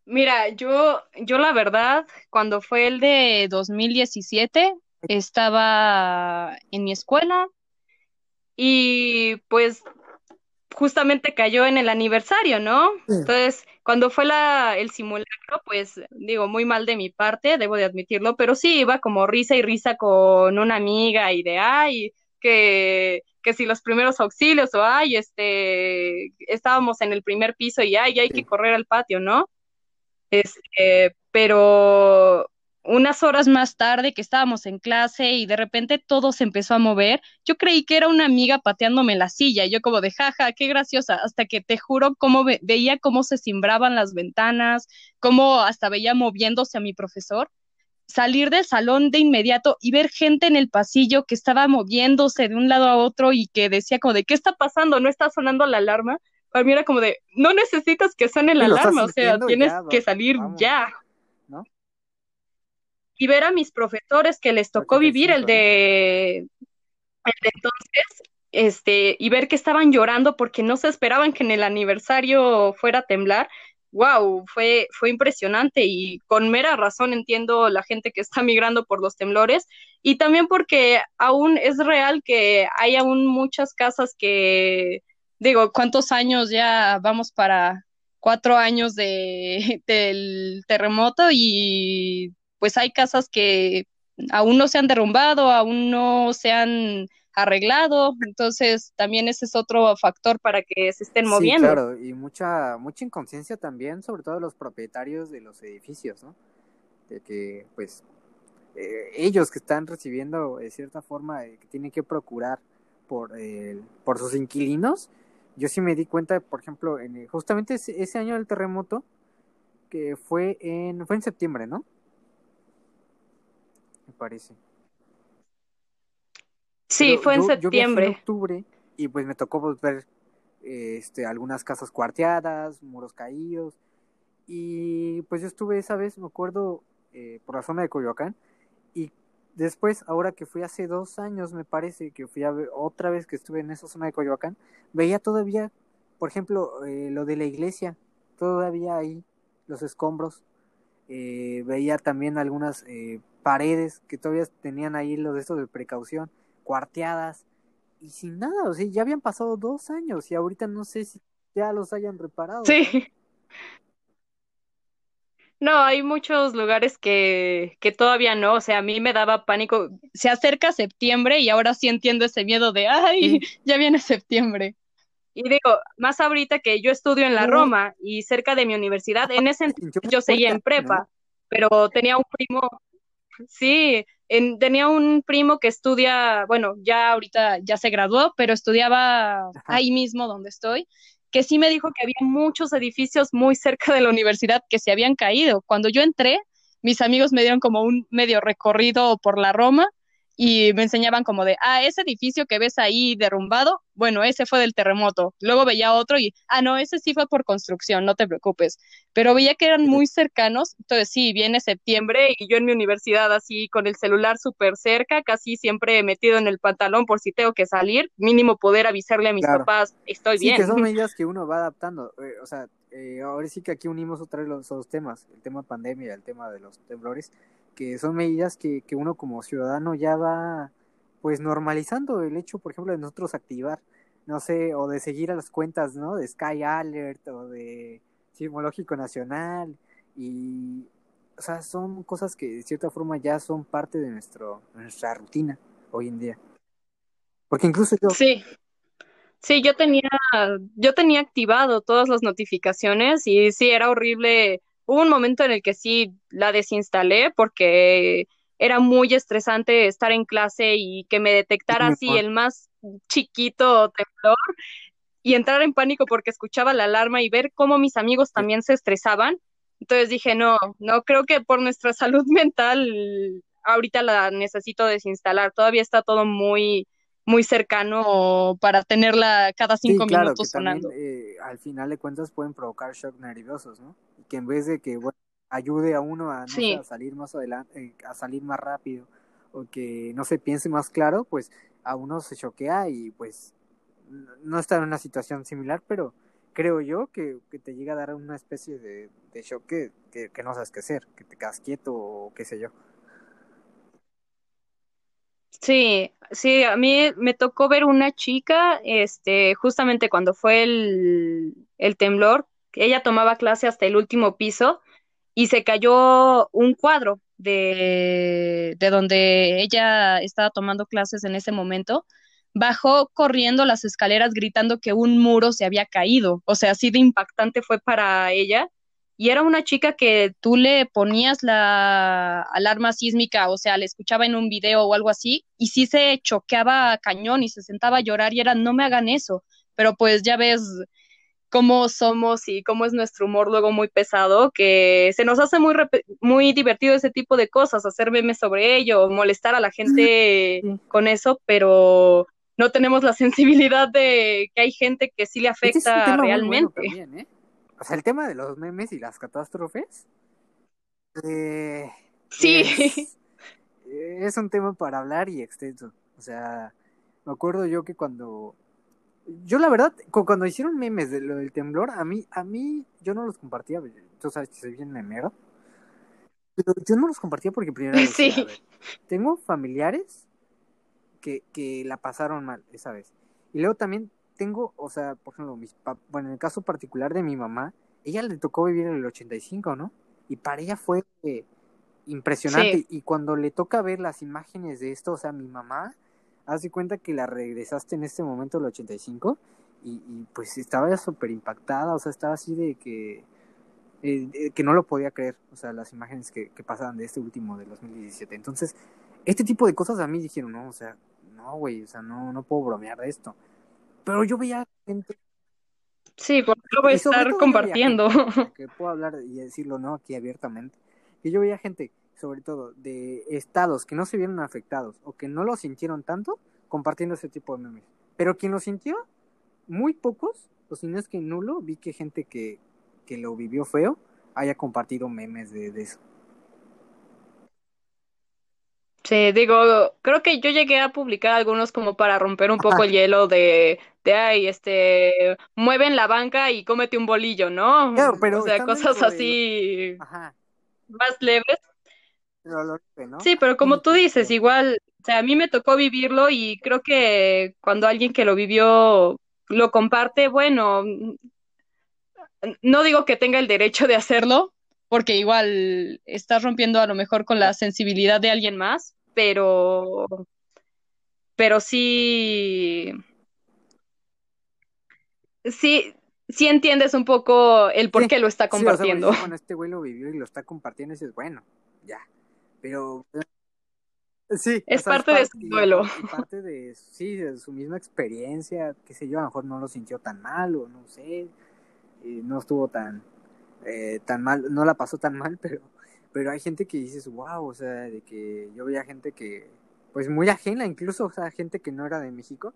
Mira, yo, yo la verdad, cuando fue el de 2017, estaba en mi escuela y pues justamente cayó en el aniversario, ¿no? Entonces, cuando fue la, el simulacro, pues digo, muy mal de mi parte, debo de admitirlo, pero sí iba como risa y risa con una amiga y de, ay, que, que si los primeros auxilios o, ay, este, estábamos en el primer piso y, ay, hay que correr al patio, ¿no? Este, pero unas horas más tarde que estábamos en clase y de repente todo se empezó a mover, yo creí que era una amiga pateándome la silla, y yo como de jaja, qué graciosa, hasta que te juro cómo veía cómo se cimbraban las ventanas, cómo hasta veía moviéndose a mi profesor, salir del salón de inmediato y ver gente en el pasillo que estaba moviéndose de un lado a otro y que decía como de, ¿qué está pasando? ¿No está sonando la alarma? Para mí era como de, no necesitas que suene la alarma, o sea, tienes que salir ya y ver a mis profesores que les tocó vivir el de, el de entonces, este, y ver que estaban llorando porque no se esperaban que en el aniversario fuera a temblar. Wow, fue, fue impresionante y con mera razón entiendo la gente que está <laughs> migrando por los temblores y también porque aún es real que hay aún muchas casas que, digo, ¿cuántos años ya vamos para cuatro años de, <laughs> del terremoto y pues hay casas que aún no se han derrumbado, aún no se han arreglado, entonces también ese es otro factor para que se estén moviendo. Sí, claro, y mucha mucha inconsciencia también, sobre todo los propietarios de los edificios, ¿no? De que pues eh, ellos que están recibiendo de cierta forma eh, que tienen que procurar por por sus inquilinos. Yo sí me di cuenta, por ejemplo, en justamente ese, ese año del terremoto que fue en fue en septiembre, ¿no? me parece. Sí, fue en septiembre. en octubre y pues me tocó pues, ver este, algunas casas cuarteadas, muros caídos. Y pues yo estuve esa vez, me acuerdo, eh, por la zona de Coyoacán. Y después, ahora que fui hace dos años, me parece, que fui a ver, otra vez que estuve en esa zona de Coyoacán, veía todavía, por ejemplo, eh, lo de la iglesia, todavía ahí, los escombros. Eh, veía también algunas eh, paredes que todavía tenían ahí los de estos de precaución, cuarteadas y sin nada, o sea, ya habían pasado dos años y ahorita no sé si ya los hayan reparado. Sí. No, hay muchos lugares que, que todavía no, o sea, a mí me daba pánico. Se acerca septiembre y ahora sí entiendo ese miedo de, ay, ya viene septiembre. Y digo, más ahorita que yo estudio en la Roma y cerca de mi universidad, en ese yo seguía en prepa, pero tenía un primo, Sí, tenía un primo que estudia, bueno, ya ahorita ya se graduó, pero estudiaba ahí mismo donde estoy, que sí me dijo que había muchos edificios muy cerca de la universidad que se habían caído. Cuando yo entré, mis amigos me dieron como un medio recorrido por la Roma y me enseñaban como de, ah, ese edificio que ves ahí derrumbado, bueno, ese fue del terremoto. Luego veía otro y, ah, no, ese sí fue por construcción, no te preocupes. Pero veía que eran muy cercanos, entonces sí, viene septiembre y yo en mi universidad así con el celular súper cerca, casi siempre metido en el pantalón por si tengo que salir, mínimo poder avisarle a mis papás, estoy sí, bien. que son <laughs> medidas que uno va adaptando, eh, o sea, eh, ahora sí que aquí unimos otra vez los temas, el tema pandemia el tema de los temblores que son medidas que, que uno como ciudadano ya va pues normalizando el hecho, por ejemplo, de nosotros activar, no sé, o de seguir a las cuentas, ¿no? De Sky Alert o de Sismológico Nacional y, o sea, son cosas que de cierta forma ya son parte de nuestro, nuestra rutina hoy en día. Porque incluso yo... Sí, sí, yo tenía, yo tenía activado todas las notificaciones y sí, era horrible Hubo un momento en el que sí la desinstalé porque era muy estresante estar en clase y que me detectara así el más chiquito temblor y entrar en pánico porque escuchaba la alarma y ver cómo mis amigos también se estresaban. Entonces dije, no, no creo que por nuestra <laughs> salud mental ahorita la necesito desinstalar. Todavía está todo muy muy cercano para tenerla cada cinco minutos sonando. Eh, al final de cuentas pueden provocar shock nerviosos, ¿no? que en vez de que ayude a uno a, salir más adelante, eh, a salir más rápido o que no se piense más claro, pues a uno se choquea y pues no está en una situación similar, pero creo yo que, que te llega a dar una especie de, de shock que, que, no sabes qué hacer, que te quedas quieto o qué sé yo. Sí, sí, a mí me tocó ver una chica, este, justamente cuando fue el, el temblor, ella tomaba clase hasta el último piso y se cayó un cuadro de, de donde ella estaba tomando clases en ese momento. Bajó corriendo las escaleras gritando que un muro se había caído. O sea, así de impactante fue para ella. Y era una chica que tú le ponías la alarma sísmica, o sea, le escuchaba en un video o algo así, y sí se choqueaba cañón y se sentaba a llorar y era, no me hagan eso, pero pues ya ves cómo somos y cómo es nuestro humor luego muy pesado, que se nos hace muy, muy divertido ese tipo de cosas, hacer memes sobre ello, molestar a la gente con eso, pero no tenemos la <laughs> sensibilidad de que hay gente que sí le afecta realmente. ¿eh? O sea, el tema de los memes y las catástrofes. Eh, sí. Es, un tema para hablar y extenso. O sea, me acuerdo yo que cuando. Yo, la verdad, cuando hicieron memes de lo del temblor, a mí, a mí, yo no los compartía. Tú sabes que soy bien memero. Pero yo no los compartía porque primero. sí. tengo familiares que, que la pasaron mal esa vez. Y luego también tengo, o sea, por ejemplo, mis bueno, en el caso particular de mi mamá, ella le tocó vivir en el 85, ¿no? Y para ella fue eh, impresionante. Y cuando le toca ver las imágenes de esto, o sea, mi mamá, hace cuenta que la regresaste en este momento el 85 y, y pues estaba súper impactada, o sea, estaba así de que, eh, que no lo podía creer, o sea, las imágenes que, que pasaban de este último, del 2017. Entonces, este tipo de cosas a mí dijeron, no, o sea, no, güey, o sea, no, no puedo bromear de esto. Pero yo veía gente. Sí, porque lo voy a estar compartiendo. <laughs> que puedo hablar y decirlo, ¿no? Aquí abiertamente. Que yo veía gente, sobre todo, de estados que no se vieron afectados o que no lo sintieron tanto, compartiendo ese tipo de memes. Pero quien lo sintió, muy pocos, o si no es que nulo, vi que gente que, que lo vivió feo haya compartido memes de, de eso. Sí, digo, creo que yo llegué a publicar algunos como para romper un poco el hielo de, de ay, este, mueven la banca y cómete un bolillo, ¿no? Claro, pero o sea, cosas así más leves. Sí, pero como tú dices, igual, o sea, a mí me tocó vivirlo y creo que cuando alguien que lo vivió lo comparte, bueno, no digo que tenga el derecho de hacerlo, porque igual estás rompiendo a lo mejor con la sensibilidad de alguien más, pero, pero sí, sí, sí entiendes un poco el por qué lo está compartiendo. Sí, bueno, este güey lo vivió y lo está compartiendo y dices, bueno, ya, pero... Sí, es parte de su duelo. parte de, sí, de su misma experiencia, qué sé yo, a lo mejor no lo sintió tan mal o no sé, eh, no estuvo tan, eh, tan mal, no la pasó tan mal, <laughs> pero pero hay gente que dices, wow, o sea, de que yo veía gente que, pues muy ajena, incluso, o sea, gente que no era de México,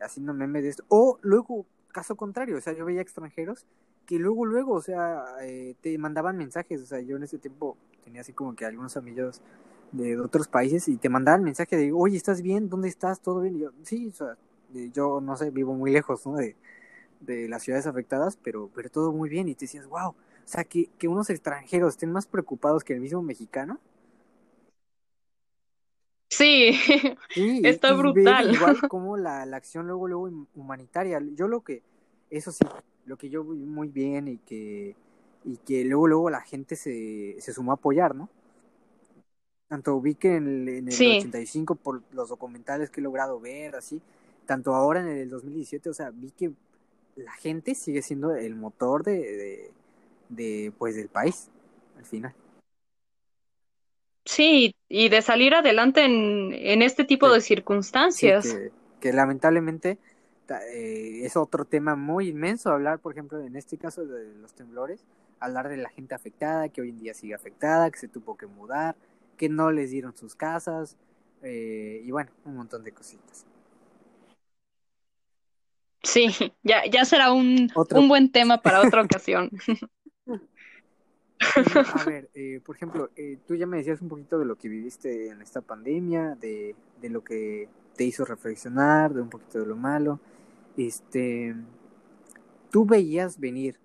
haciendo memes de esto. O luego, caso contrario, o sea, yo veía extranjeros que luego, luego, o sea, eh, te mandaban mensajes, o sea, yo en ese tiempo tenía así como que algunos amigos de otros países y te mandaban mensaje de, oye, ¿estás bien? ¿Dónde estás? ¿Todo bien? Y yo, sí, o sea, yo no sé, vivo muy lejos, ¿no? De, de las ciudades afectadas, pero, pero todo muy bien y te decías, wow, o sea, que, que unos extranjeros estén más preocupados que el mismo mexicano. Sí, <laughs> está brutal. igual <laughs> como la, la acción luego, luego humanitaria. Yo lo que, eso sí, lo que yo vi muy bien y que, y que luego, luego la gente se, se sumó a apoyar, ¿no? Tanto vi que en el, en el 85 por los documentales que he logrado ver, así, tanto ahora en el 2017, o sea, vi que la gente sigue siendo el motor de, de pues del país al final. Sí, y de salir adelante en, en este tipo de circunstancias. que, lamentablemente eh, es otro tema muy inmenso hablar, por ejemplo, en este caso de los temblores, hablar de la gente afectada, que hoy en día sigue afectada, que se tuvo que mudar, que no les dieron sus casas, eh, y bueno, un montón de cositas. Sí, ya, ya será un, un buen tema para otra ocasión. <laughs> A <laughs> ver, eh, por ejemplo, eh, tú ya me decías un poquito de lo que viviste en esta pandemia, de, de lo que te hizo reflexionar, de un poquito de lo malo. Este, tú veías venir,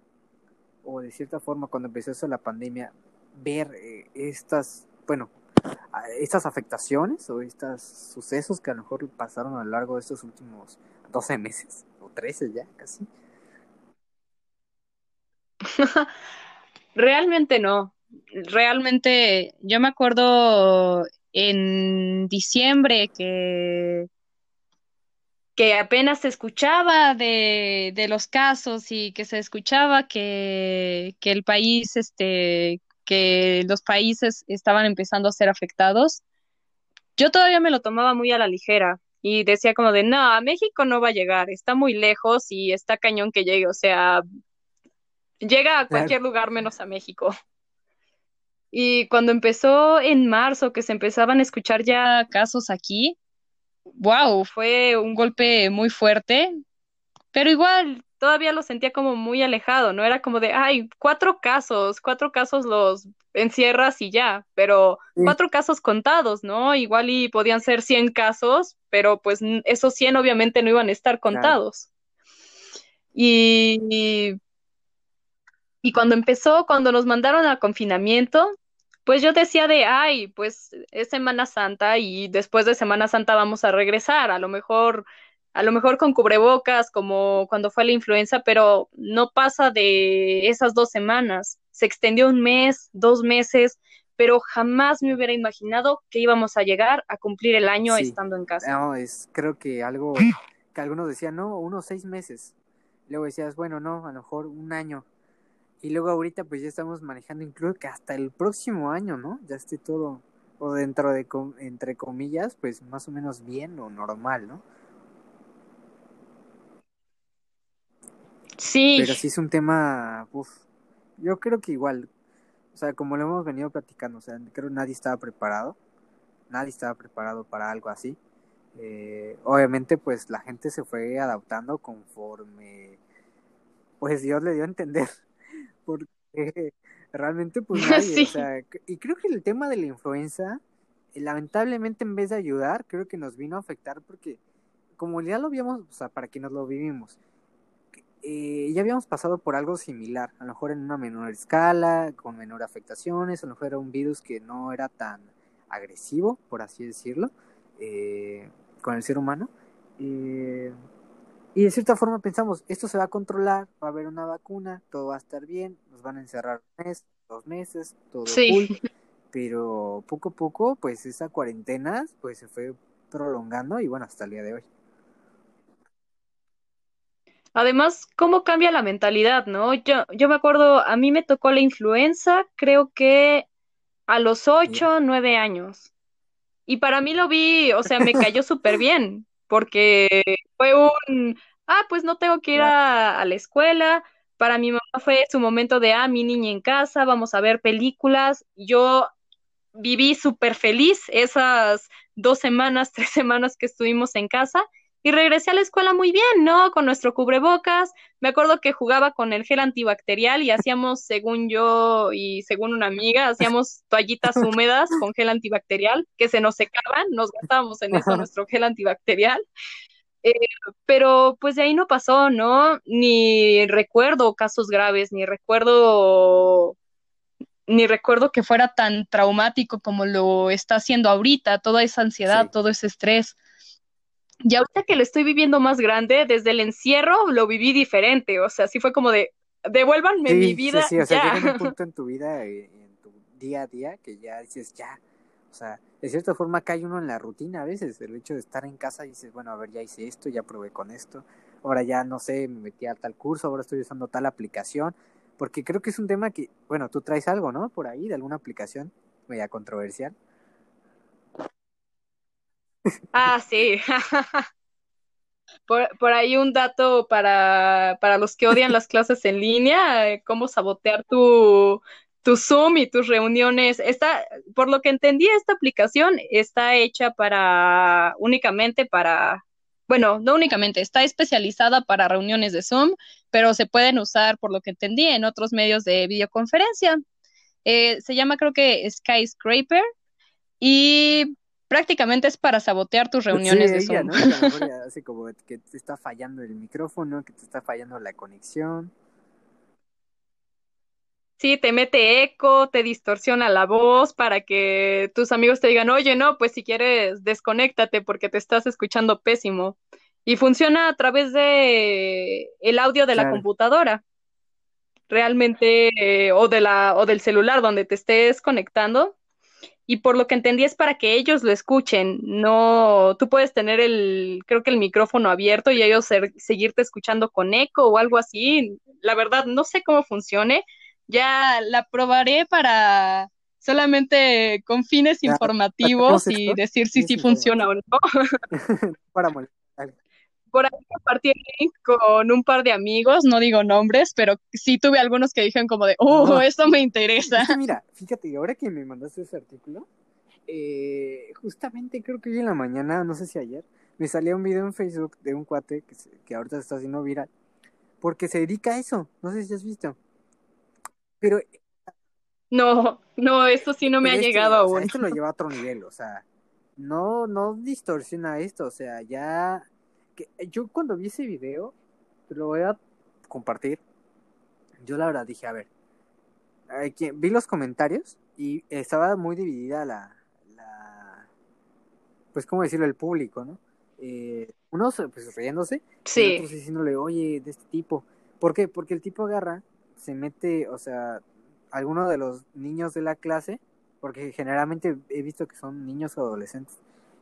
o de cierta forma cuando empezó eso la pandemia, ver eh, estas, bueno, estas afectaciones o estos sucesos que a lo mejor pasaron a lo largo de estos últimos 12 meses, o 13 ya, casi. <laughs> Realmente no. Realmente yo me acuerdo en diciembre que que apenas se escuchaba de, de los casos y que se escuchaba que, que el país, este, que los países estaban empezando a ser afectados, yo todavía me lo tomaba muy a la ligera y decía como de, no, a México no va a llegar, está muy lejos y está cañón que llegue, o sea, llega a cualquier lugar menos a México. Y cuando empezó en marzo, que se empezaban a escuchar ya casos aquí, wow, fue un golpe muy fuerte, pero igual todavía lo sentía como muy alejado, no era como de, ay, cuatro casos, cuatro casos los encierras y ya, pero cuatro casos contados, ¿no? Igual y podían ser 100 casos, pero pues esos 100 obviamente no iban a estar contados. Y, y cuando empezó, cuando nos mandaron al confinamiento, pues yo decía de, ay, pues es Semana Santa y después de Semana Santa vamos a regresar, a lo mejor, a lo mejor con cubrebocas, como cuando fue la influenza, pero no pasa de esas dos semanas. Se extendió un mes, dos meses, pero jamás me hubiera imaginado que íbamos a llegar a cumplir el año estando en casa. No, es creo que algo que algunos decían, no, unos seis meses. Luego decías, bueno, no, a lo mejor un año y luego ahorita pues ya estamos manejando incluso que hasta el próximo año, ¿no? Ya esté todo, o dentro de, entre comillas, pues más o menos bien o normal, ¿no? Sí. Pero sí es un tema, uf, yo creo que igual, o sea, como lo hemos venido platicando, o sea, creo que nadie estaba preparado, nadie estaba preparado para algo así. Eh, obviamente pues la gente se fue adaptando conforme pues Dios le dio a entender porque <laughs> realmente pues <laughs> nadie, o sea, y creo que el tema de la influenza, eh, lamentablemente en vez de ayudar, creo que nos vino a afectar porque como ya lo habíamos, o sea, para quienes lo vivimos, eh, ya habíamos pasado por algo similar, a lo mejor en una menor escala, con menor afectaciones, a lo mejor era un virus que no era tan agresivo, por así decirlo, eh, con el ser humano. Eh, y de cierta forma pensamos, esto se va a controlar, va a haber una vacuna, todo va a estar bien, nos van a encerrar un mes, dos meses, todo cool. <laughs> Pero poco a poco, pues esa cuarentena pues se fue prolongando y bueno, hasta el día de hoy. Además, ¿cómo cambia la mentalidad, no? Yo, yo me acuerdo, a mí me tocó la influenza, creo que a los ocho, nueve años. Y para mí lo vi, o sea, me cayó súper bien, porque fue un, ah, pues no tengo que ir a, la escuela. Para mi mamá fue su momento de, ah, mi niña en casa, vamos a ver películas. Yo viví súper feliz esas dos semanas, <laughs> tres semanas que estuvimos en casa y regresé a la escuela muy bien, ¿no? Con nuestro cubrebocas. Me acuerdo que jugaba con el gel antibacterial y hacíamos, según yo y según una amiga, hacíamos toallitas húmedas con gel antibacterial que se nos secaban, nos gastábamos en eso nuestro gel antibacterial. Eh, pero pues de ahí no pasó, ¿no? Ni recuerdo casos graves, ni recuerdo ni recuerdo que fuera tan traumático como lo está haciendo ahorita, toda esa ansiedad, todo ese estrés. Y ahorita que lo estoy viviendo más grande, desde el encierro lo viví diferente, o sea, sí fue como de, devuélvanme mi vida. Sí, sí, o sea, llega un <laughs> punto en tu vida, en tu día a día, que ya dices, ya, o sea, de cierta forma cae uno en la rutina a veces, el hecho de estar en casa y dices, bueno, a ver, ya hice esto, ya probé con esto, ahora ya no sé, me metí a tal curso, ahora estoy usando tal aplicación, porque creo que es un tema que, bueno, tú traes algo, ¿no? Por ahí, de alguna aplicación, media controversial. Ah, sí. <laughs> Por, por, ahí un dato para, para los que odian las clases en línea, eh, cómo sabotear tu, tu Zoom y tus reuniones. Está, por lo que entendí, esta aplicación está hecha para únicamente para, bueno, no únicamente, está especializada para reuniones de Zoom, pero se pueden usar, por lo que entendí, en otros medios de videoconferencia. Eh, se llama creo que Skyscraper y prácticamente es para sabotear tus reuniones de Zoom. <laughs> así como que te está fallando el micrófono, que te está fallando la conexión. Sí, te mete eco, te distorsiona la voz para que tus amigos te digan, oye, no, pues si quieres, desconéctate porque te estás escuchando pésimo. Y funciona a través de el audio de la computadora. Realmente, eh, o de la, o del celular donde te estés conectando y por lo que entendí es para que ellos lo escuchen, no, tú puedes tener el, creo que el micrófono abierto y ellos ser, seguirte escuchando con eco o algo así. La verdad, no sé cómo funcione. Ya la probaré para solamente con fines informativos y decir si sí, funciona o no. <laughs> <laughs> para por ahí compartí el link con un par de amigos, no digo nombres, pero sí tuve algunos que dijeron como de, oh, esto me interesa. mira, fíjate, ahora que me mandaste ese artículo, eh, justamente creo que hoy en la mañana, no sé si ayer, me salía un video en Facebook de un cuate que, que ahorita se está haciendo viral, porque se dedica a eso, no sé si has visto. Pero... No, no, eso sí no me ha llegado aún. esto lo lleva a otro nivel, o sea, no, no distorsiona esto, o sea, ya eh, yo cuando vi ese video, te lo voy a compartir. Yo la verdad dije, a ver, vi los comentarios y estaba muy dividida la, la pues cómo decirlo, el público, ¿no? Eh, unos pues riéndose, y otros diciéndole, oye, de este tipo. ¿Por qué? Porque el tipo agarra, se mete, o sea, alguno de los niños de la clase, porque generalmente he visto que son niños o adolescentes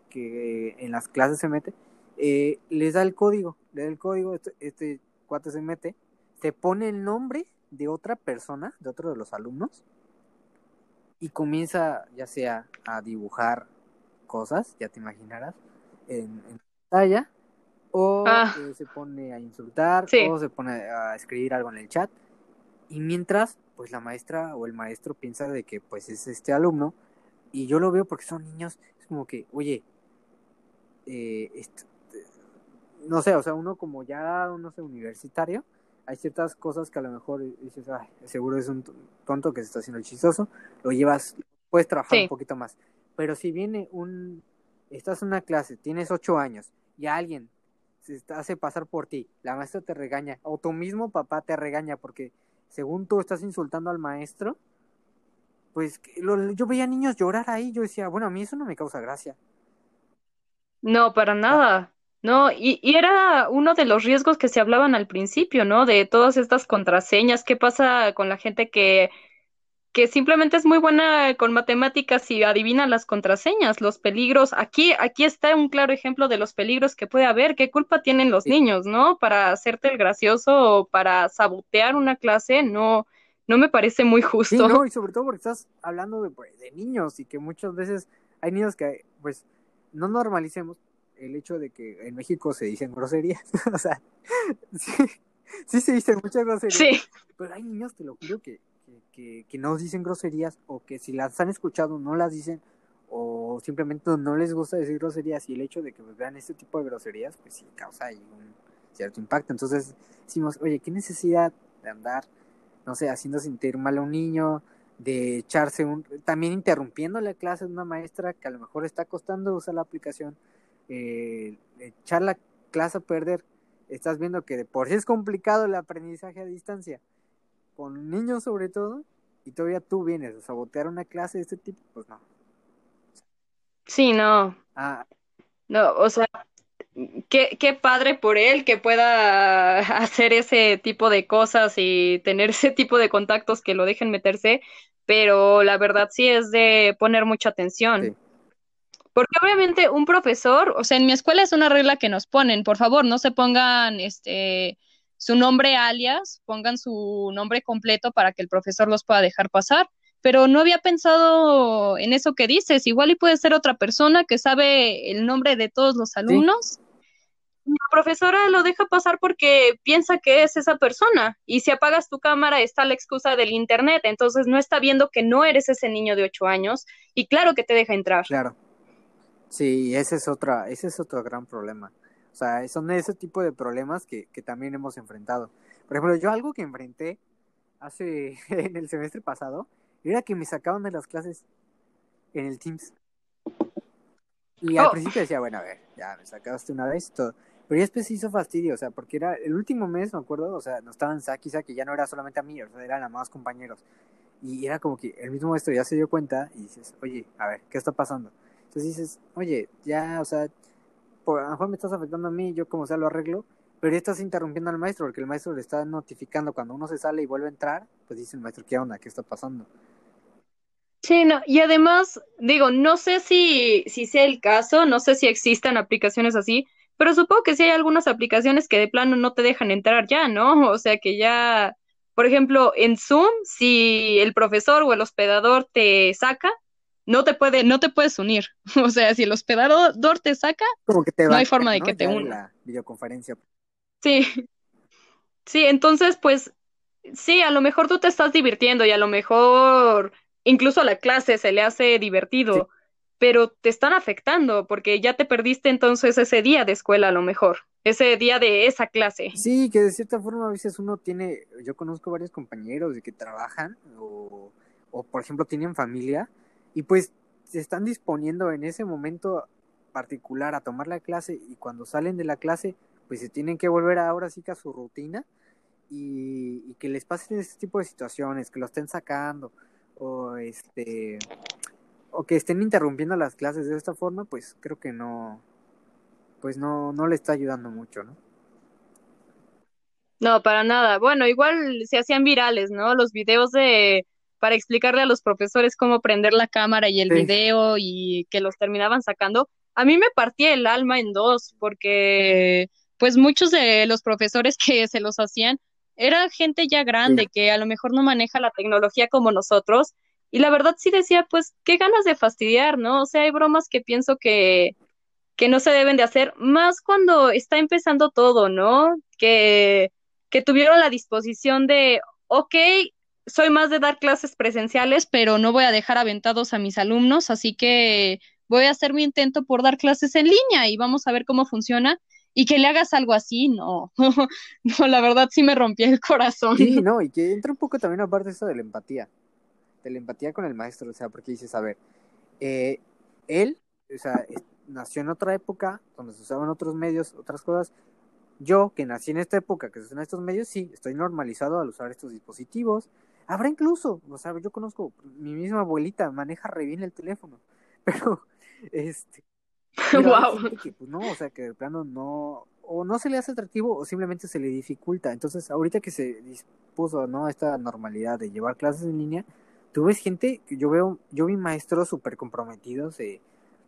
que en las clases se mete, eh, les da el código, le da el código, este, este cuate se mete, se pone el nombre de otra persona, de otro de los alumnos, y comienza ya sea a dibujar cosas, ya te imaginarás, en, pantalla, o ah. eh, se pone a insultar, o se pone a escribir algo en el chat, y mientras, pues la maestra o el maestro piensa de que pues es este alumno, y yo lo veo porque son niños, es como que, oye, eh, esto, no sé, o sea, uno como ya, no sé, universitario, hay ciertas cosas que a lo mejor dices, ay, seguro es un tonto que se está haciendo el chistoso, lo llevas, puedes trabajar un poquito más. Pero si viene un, estás en una clase, tienes ocho años y alguien se hace pasar por ti, la maestra te regaña, o tu mismo papá te regaña porque según tú estás insultando al maestro, pues yo veía niños llorar ahí, yo decía, bueno, a mí eso no me causa gracia. No, para nada. No, y, y, era uno de los riesgos que se hablaban al principio, ¿no? De todas estas contraseñas, qué pasa con la gente que, que simplemente es muy buena con matemáticas y adivina las contraseñas, los peligros. Aquí, aquí está un claro ejemplo de los peligros que puede haber. ¿Qué culpa tienen los niños, no? Para hacerte el gracioso o para sabotear una clase, no, no me parece muy justo. Sí, no, y sobre todo porque estás hablando de, pues, de niños y que muchas veces hay niños que, pues, no normalicemos, el hecho de que en México se dicen groserías. <laughs> o sea, sí, se dicen muchas groserías. Sí. Pero hay niños, te lo juro, que, que, que, no dicen groserías o que si las han escuchado no las dicen o simplemente no les gusta decir groserías y el hecho de que pues, vean este tipo de groserías, pues sí causa ahí un cierto impacto. Entonces decimos, oye, ¿qué necesidad de andar, no sé, haciendo sentir mal a un niño? de echarse un, también interrumpiendo la clase de una maestra que a lo mejor está costando usar la aplicación eh, echar la clase a perder, estás viendo que de por sí es complicado el aprendizaje a distancia, con niños sobre todo, y todavía tú vienes a sabotear una clase de este tipo, pues no. Sí, no. Ah. No, o sea, qué, qué padre por él que pueda <laughs> hacer ese tipo de cosas y tener <laughs> ese tipo de contactos que lo dejen meterse, pero la verdad sí es de poner mucha atención. Porque obviamente un profesor, o sea, en mi escuela es una regla que nos ponen, por favor, no se pongan este su nombre alias, pongan su nombre completo para que el profesor los pueda dejar pasar. Pero no había pensado en eso que dices, igual y puede ser otra persona que sabe el nombre de todos los alumnos. La profesora lo deja pasar porque piensa que es esa persona y si apagas tu cámara está la excusa del internet, entonces no está viendo que no eres ese niño de ocho años y claro que te deja entrar. Claro. Sí, ese es otra, ese es otro gran problema. O sea, son ese tipo de problemas que, que también hemos enfrentado. Por ejemplo, yo algo que enfrenté hace <laughs> en el semestre pasado era que me sacaban de las clases en el Teams. Y al oh. principio decía, bueno, a ver, ya me sacaste una vez y todo. Pero ya después se hizo fastidio, o sea, porque era el último mes, me acuerdo, o sea, nos estaban saque y ya no era solamente a mí, o sea, eran a más compañeros. Y era como que el mismo maestro ya se dio cuenta y dices, oye, a ver, ¿qué está pasando? Entonces dices, oye, ya, o sea, por, a lo mejor me estás afectando a mí, yo como sea lo arreglo, pero ya estás interrumpiendo al maestro, porque el maestro le está notificando cuando uno se sale y vuelve a entrar, pues dice el maestro, ¿qué onda? ¿Qué está pasando? Sí, no, y además, digo, no sé si, si sea el caso, no sé si existan aplicaciones así, pero supongo que sí hay algunas aplicaciones que de plano no te dejan entrar ya, ¿no? <laughs> O sea que ya, por ejemplo, en Zoom, si el profesor o el hospedador te saca, no te puede, no te puedes unir. <laughs> O sea, si el hospedador te saca, Como que te no hay forma de ¿no? que te una. la videoconferencia. Sí, sí, entonces, pues, sí, a lo mejor tú te estás divirtiendo y a lo mejor incluso a la clase se le hace Sí, divertido, pero te están afectando porque ya te perdiste entonces ese día de escuela a lo mejor, ese día de esa clase. Sí, que de cierta forma a veces uno tiene, yo conozco varios compañeros de que trabajan o, o por ejemplo tienen familia y pues se están disponiendo en ese momento particular a tomar la clase y cuando salen de la clase pues se tienen que volver ahora sí que a su rutina y, que les pasen ese tipo de situaciones, que lo estén sacando o este o que estén interrumpiendo las clases de esta forma, pues creo que no, pues no, no le está ayudando mucho, ¿no? No, para nada. Bueno, igual se hacían virales, ¿no? Los videos de para explicarle a los profesores cómo prender la cámara y el Sí, video y que los terminaban sacando. A mí me partía el alma en dos porque pues muchos de los profesores <laughs> que se los hacían era gente ya sí. grande que a lo mejor no maneja la tecnología como nosotros y la verdad sí decía, pues qué ganas de fastidiar, ¿no? O sea, hay bromas que pienso que que no se deben de hacer, más cuando está empezando todo, ¿no? Que, que tuvieron la disposición de, ok, soy más de dar clases presenciales, pero no voy a dejar aventados a mis alumnos, así que voy a hacer mi intento por dar clases en línea y vamos a ver cómo funciona. Y que le hagas algo así, no, <laughs> no, la verdad sí me rompía el corazón. Sí, no, y que entra un poco también aparte eso de la empatía, de la empatía con el maestro, o sea, porque dices, a ver, eh, él, o sea, nació en otra época, donde se usaban otros medios, otras cosas. Yo, que nací en esta época, que se usan estos medios, sí, estoy normalizado al usar estos dispositivos. Habrá incluso, o sea, yo conozco, mi misma abuelita maneja re bien el teléfono, <laughs> pero, este, <laughs> Wow. que, pues no, o sea, que de plano no, o no se le hace atractivo o simplemente se le dificulta. Entonces, ahorita que se dispuso, ¿no? Esta normalidad de llevar clases en línea, tú ves gente que yo veo, yo vi maestros súper comprometidos, eh,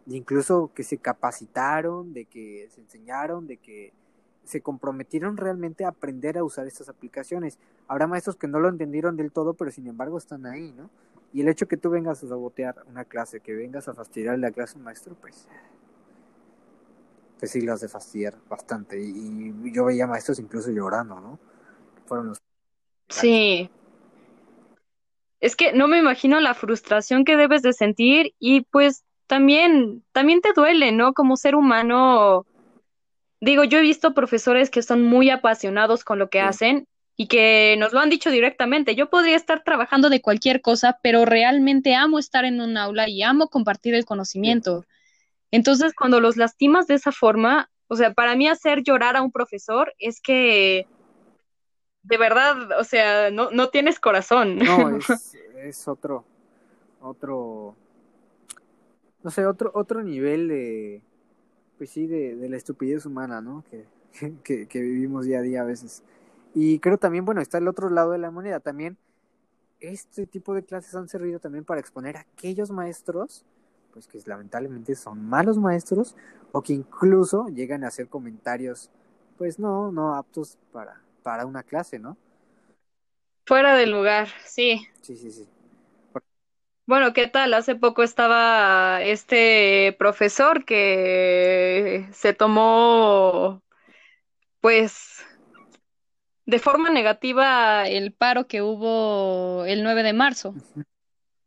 incluso que se capacitaron, de que se enseñaron, de que se comprometieron realmente a aprender a usar estas aplicaciones. Habrá maestros que no lo entendieron del todo, pero sin embargo están ahí, ¿no? Y el hecho que tú vengas a sabotear una clase, que vengas a fastidiar la clase un maestro, pues pues sí las de fastidiar bastante. Y, y yo veía maestros incluso llorando, ¿no? Fueron los... Sí, es que no me imagino la frustración que debes de sentir y pues también, también te duele, ¿no? Como ser humano, digo, yo he visto profesores que son muy apasionados con lo que Sí, hacen y que nos lo han dicho directamente. Yo podría estar trabajando de cualquier cosa, pero realmente amo estar en un aula y amo compartir el conocimiento. Entonces, cuando los lastimas de esa forma, o sea, para mí hacer llorar a un profesor es que de verdad, o sea, no, no tienes corazón. No, <laughs> es, es otro, otro, no sé, otro, otro nivel de, pues sí, de, de la estupidez humana, ¿no? Que, <laughs> que, que vivimos día a día a veces. Y creo también, bueno, está el otro lado de la moneda. También este tipo de clases han servido también para exponer a aquellos maestros, pues que lamentablemente son malos maestros, o que incluso llegan a hacer comentarios, pues no, no aptos para, para una clase, ¿no? Fuera del lugar, sí. Sí, sí, sí. Bueno, ¿qué tal? Hace poco estaba este profesor que se tomó, pues, de forma negativa el paro que hubo el 9 de marzo,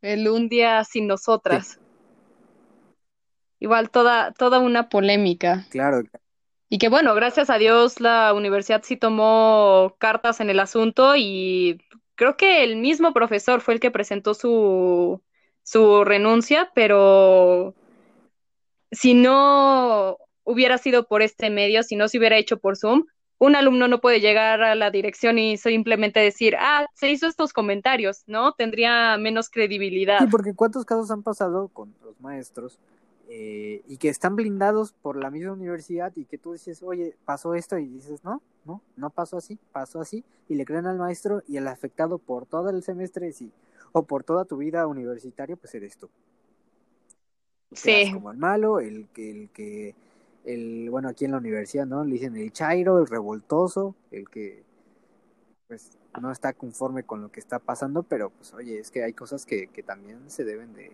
el Un Día Sin Sí, Nosotras. Igual toda, toda una polémica. claro, Y que bueno, gracias a Dios la universidad sí tomó cartas en el asunto y creo que el mismo profesor fue el que presentó su, su renuncia, pero si no hubiera sido por este medio, si no se hubiera hecho por Zoom, un alumno no puede llegar a la dirección y simplemente decir, ah, se hizo estos comentarios, ¿no? Tendría menos Sí, credibilidad. porque cuántos casos han pasado con los maestros eh, y que están blindados por la misma universidad y que tú dices, oye, pasó esto y dices, no, no, no pasó así, pasó así y le creen al maestro y el afectado por todo el semestre, sí, o por toda tu vida universitaria, pues eres tú. Sí. como el malo, el que, el que, el, bueno, aquí en la universidad, ¿no? Le dicen el chairo, el revoltoso, el que, pues, no está conforme con lo que está pasando, pero, pues, oye, es que hay cosas que, que también se deben de,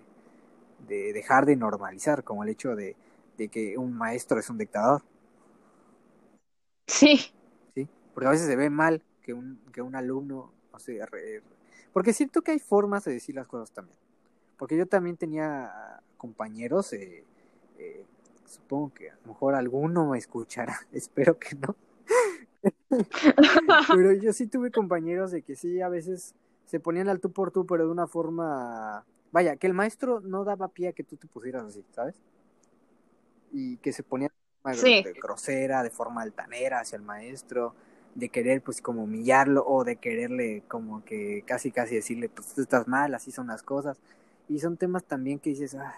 de dejar de normalizar, como el hecho de, de que un maestro es un dictador. Sí. Sí, porque a veces se ve mal que un, que un alumno, o sea, re, porque siento que hay formas de decir las cosas también. Porque yo también tenía compañeros, eh, eh, supongo que a lo mejor alguno me escuchará, <laughs> espero que no. <laughs> pero yo sí tuve compañeros de que sí, a veces se ponían al tú por tú, pero de una forma, vaya, que el maestro no daba pie a que tú te pusieras así, ¿sabes? Y que se ponía de forma Sí. grosera, de forma altanera hacia el maestro, de querer pues como humillarlo o de quererle como que casi casi decirle pues tú estás mal, así son las cosas. Y son temas también que dices, ah,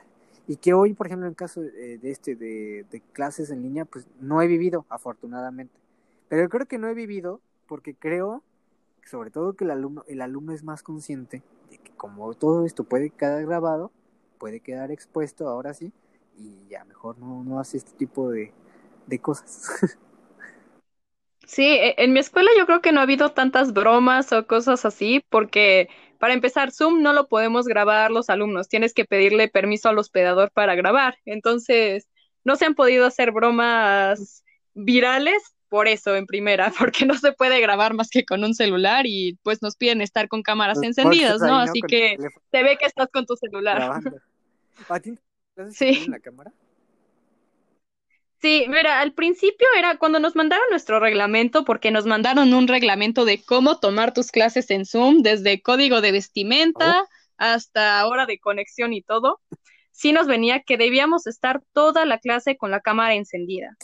y que hoy, por ejemplo, en caso eh, de este, de, de clases en línea, pues no he vivido, afortunadamente. Pero yo creo que no he vivido porque creo, sobre todo que el alumno, el alumno es más consciente de que como todo esto puede quedar grabado, puede quedar expuesto ahora sí, y ya mejor no, no hace este tipo de, de cosas. <laughs> Sí, e- en mi escuela yo creo que no ha habido tantas bromas o cosas así, porque para empezar, Zoom no lo podemos grabar los alumnos, tienes que pedirle permiso al hospedador para grabar. Entonces, no se han podido hacer bromas virales por eso, en primera, <laughs> porque no se puede grabar más que con un celular y pues nos piden estar con cámaras encendidas, ¿no? ahí, Así Con que se ve que estás con tu celular. grabando. <laughs> ¿A ti te haces Sí. en la cámara? Sí, mira, al principio era cuando nos mandaron nuestro reglamento, porque nos mandaron un reglamento de cómo tomar tus clases en Zoom, desde código de vestimenta Oh. hasta hora de conexión y todo. Sí nos venía que debíamos estar toda la clase con la cámara encendida.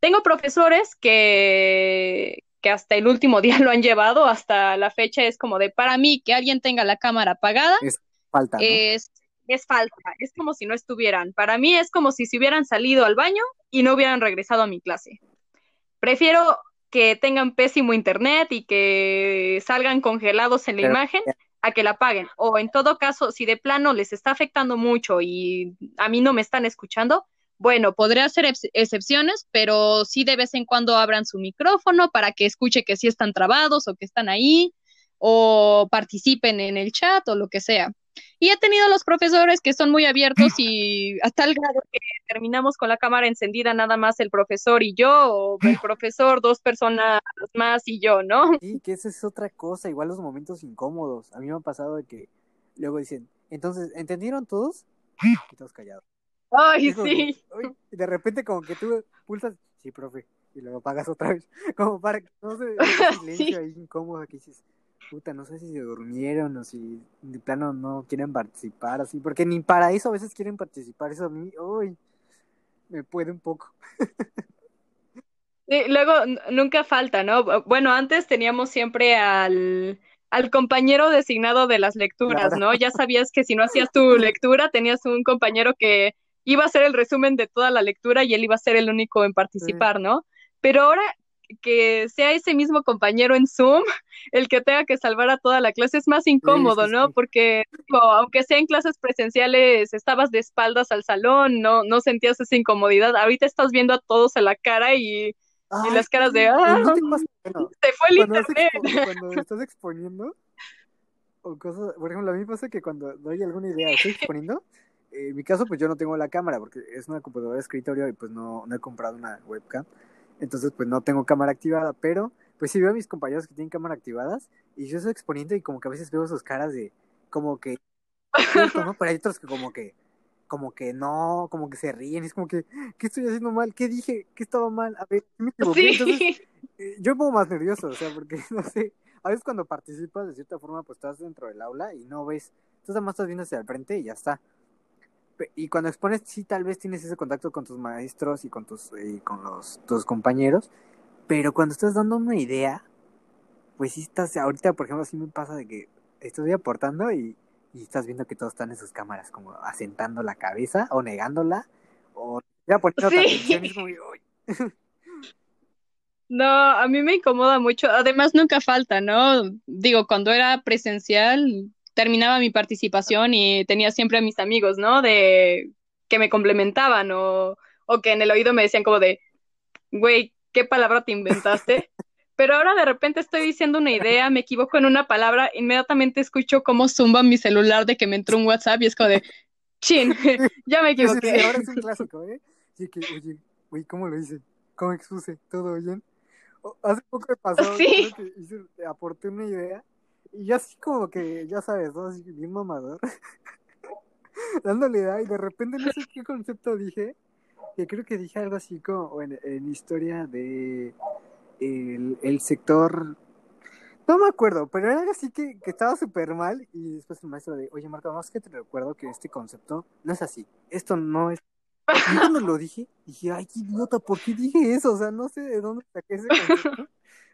Tengo profesores que, que hasta el último <laughs> día lo han llevado, hasta la fecha es como de, para mí, que alguien tenga la cámara apagada Es falta, ¿no? es, es falta, es como si no estuvieran. Para mí es como si se hubieran salido al baño y no hubieran regresado a mi clase. Prefiero que tengan pésimo internet y que salgan congelados en la Pero- imagen a que la apaguen. O en todo caso, si de plano les está afectando mucho y a mí no me están escuchando, bueno, podré hacer ex- excepciones, pero sí de vez en cuando abran su micrófono para que escuche que sí están trabados o que están ahí, o participen en el chat o lo que sea. Y he tenido los profesores que son muy abiertos y a tal grado que terminamos con la cámara encendida nada más el profesor y yo, o el <laughs> profesor, dos personas más y yo, ¿no? Sí, que esa es otra cosa, igual los momentos incómodos. A mí me ha pasado de que luego dicen, entonces, ¿entendieron todos? Y todos callados. Ay, sí. y de repente como que tú pulsas, sí, profe, y luego apagas otra vez. <laughs> Como para que no se <laughs> silencio Sí. ahí incómodo que dices, puta, no sé si se durmieron o si de plano no quieren participar así, porque ni para eso a veces quieren participar, eso a mí, uy, me puede un poco. Sí, luego nunca falta, ¿no? Bueno, antes teníamos siempre al, al compañero designado de las lecturas. ¿no? Ya sabías que si no hacías tu <laughs> lectura, tenías un compañero que iba a hacer el resumen de toda la lectura y él iba a ser el único en participar, ¿no? Pero ahora que sea ese mismo compañero en Zoom el que tenga que salvar a toda la clase es más incómodo, sí, ¿no? sí. Porque digo, aunque sea en clases presenciales, estabas de espaldas al salón, no, no sentías esa incomodidad. Ahorita estás viendo a todos a la cara y, y Ay, las caras de, ah, ¿no te pasa? Bueno, se fue el cuando, has internet. expo- cuando estás exponiendo o cosas, por ejemplo, a mí pasa que cuando doy alguna idea, estoy <laughs> exponiendo, en mi caso pues yo no tengo la cámara porque es una computadora de escritorio y pues no, no he comprado una webcam, entonces pues no tengo cámara activada, pero pues sí veo a mis compañeros que tienen cámara activadas y yo estoy exponiendo y como que a veces veo sus caras de como que, ¿no? Pero hay otros que como que como que no, como que se ríen, es como que, ¿qué estoy haciendo mal? ¿Qué dije? ¿Qué estaba mal? A ver, ¿qué me <laughs> equivoqué? Entonces, Sí, eh, yo me pongo más nervioso, o sea, porque <laughs> no sé, a veces cuando participas de cierta forma, pues estás dentro del aula y no ves, entonces nada más estás viendo hacia el frente y ya está. Y cuando expones, sí, tal vez tienes ese contacto con tus maestros y con tus, y con los, tus compañeros, pero cuando estás dando una idea, pues sí estás, ahorita por ejemplo, sí me pasa de que estoy aportando y, y estás viendo que todos están en sus cámaras, como asentando la cabeza o negándola, o ya poniendo Sí. atención y es como, "Uy". <laughs> no, a mí me incomoda mucho. Además, nunca falta, ¿no? Digo, cuando era presencial, terminaba mi participación y tenía siempre a mis amigos, ¿no? De que me complementaban o, o que en el oído me decían como de, güey, ¿qué palabra te inventaste? <laughs> Pero ahora de repente estoy diciendo una idea, me equivoco en una palabra, inmediatamente escucho cómo zumba mi celular de que me entró un WhatsApp y es como de, chin, <laughs> <laughs> ya me equivoqué. Sí, sí, ahora es un clásico, ¿eh? Sí, que, oye, güey, ¿cómo lo hice? ¿Cómo expuse? ¿Todo bien? Hace poco me pasó, Sí. creo que hice, aporté una idea y yo así como que, ya sabes, ¿no? Así bien mamador. <laughs> Dándole idea y de repente no sé qué concepto dije, que creo que dije algo así como en, en historia de el, el sector no me acuerdo, pero era algo así que, que estaba súper mal y después el maestro de, oye Marco, más que te recuerdo que este concepto no es así, esto no es... Y cuando lo dije, dije, ay, qué idiota, ¿por qué dije eso? O sea, no sé de dónde saqué ese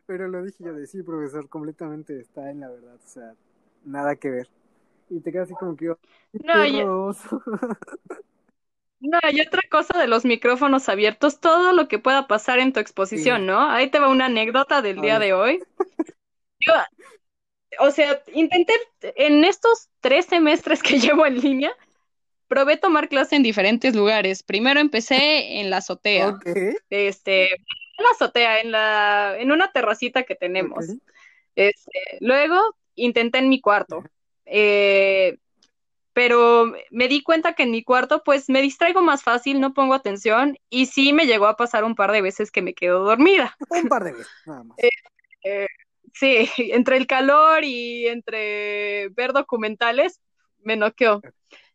pero lo dije yo de, sí, profesor, completamente está en la verdad, o sea, nada que ver. Y te quedas así como que, oh, No, y- perroso. <laughs> No, y otra cosa de los micrófonos abiertos, todo lo que pueda pasar en tu exposición, Sí. ¿no? Ahí te va una anécdota del día de hoy. Yo, o sea, intenté en estos tres semestres que <laughs> llevo en línea, probé tomar clase en diferentes lugares. Primero empecé en la azotea, Ok, este, en la azotea, en la, en una terracita que tenemos. Este, luego intenté en mi cuarto, eh, pero me di cuenta que en mi cuarto pues me distraigo más fácil, no pongo atención y sí me llegó a pasar un par de veces que me quedo dormida. Un par de veces, nada más. <laughs> Eh, sí, <laughs> entre el calor y entre ver documentales me noqueó.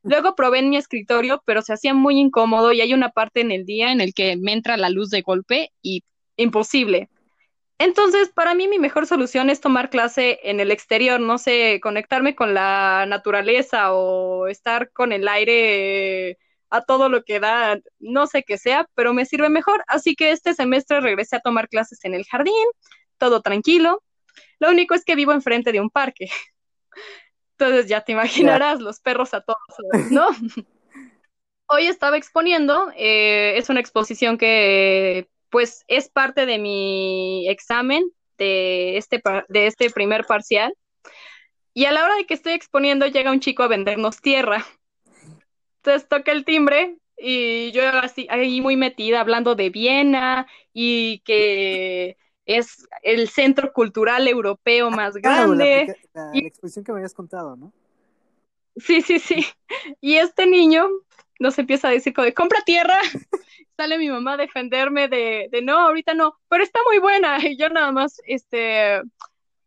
Luego probé en mi escritorio, pero se hacía muy incómodo y hay una parte en el día en el que me entra la luz de golpe y imposible. Entonces, para mí mi mejor solución es tomar clase en el exterior, no sé, conectarme con la naturaleza o estar con el aire a todo lo que da, no sé qué sea, pero me sirve mejor. Así que este semestre regresé a tomar clases en el jardín, todo tranquilo. Lo único es que vivo enfrente de un parque. Entonces ya te imaginarás, los perros a todos, ¿no? <laughs> Hoy estaba exponiendo, eh, es una exposición que pues es parte de mi examen de este, de este primer parcial. Y a la hora de que estoy exponiendo llega un chico a vendernos tierra. Entonces toca el timbre y yo así ahí muy metida hablando de Viena y que es el centro cultural europeo más Claro, la, grande. la- exposición que me habías contado, ¿no? Sí, sí, sí. Y este niño nos empieza a decir compra tierra. <laughs> Sale mi mamá a defenderme de, de no, ahorita no, pero está muy buena. Y yo nada más, este,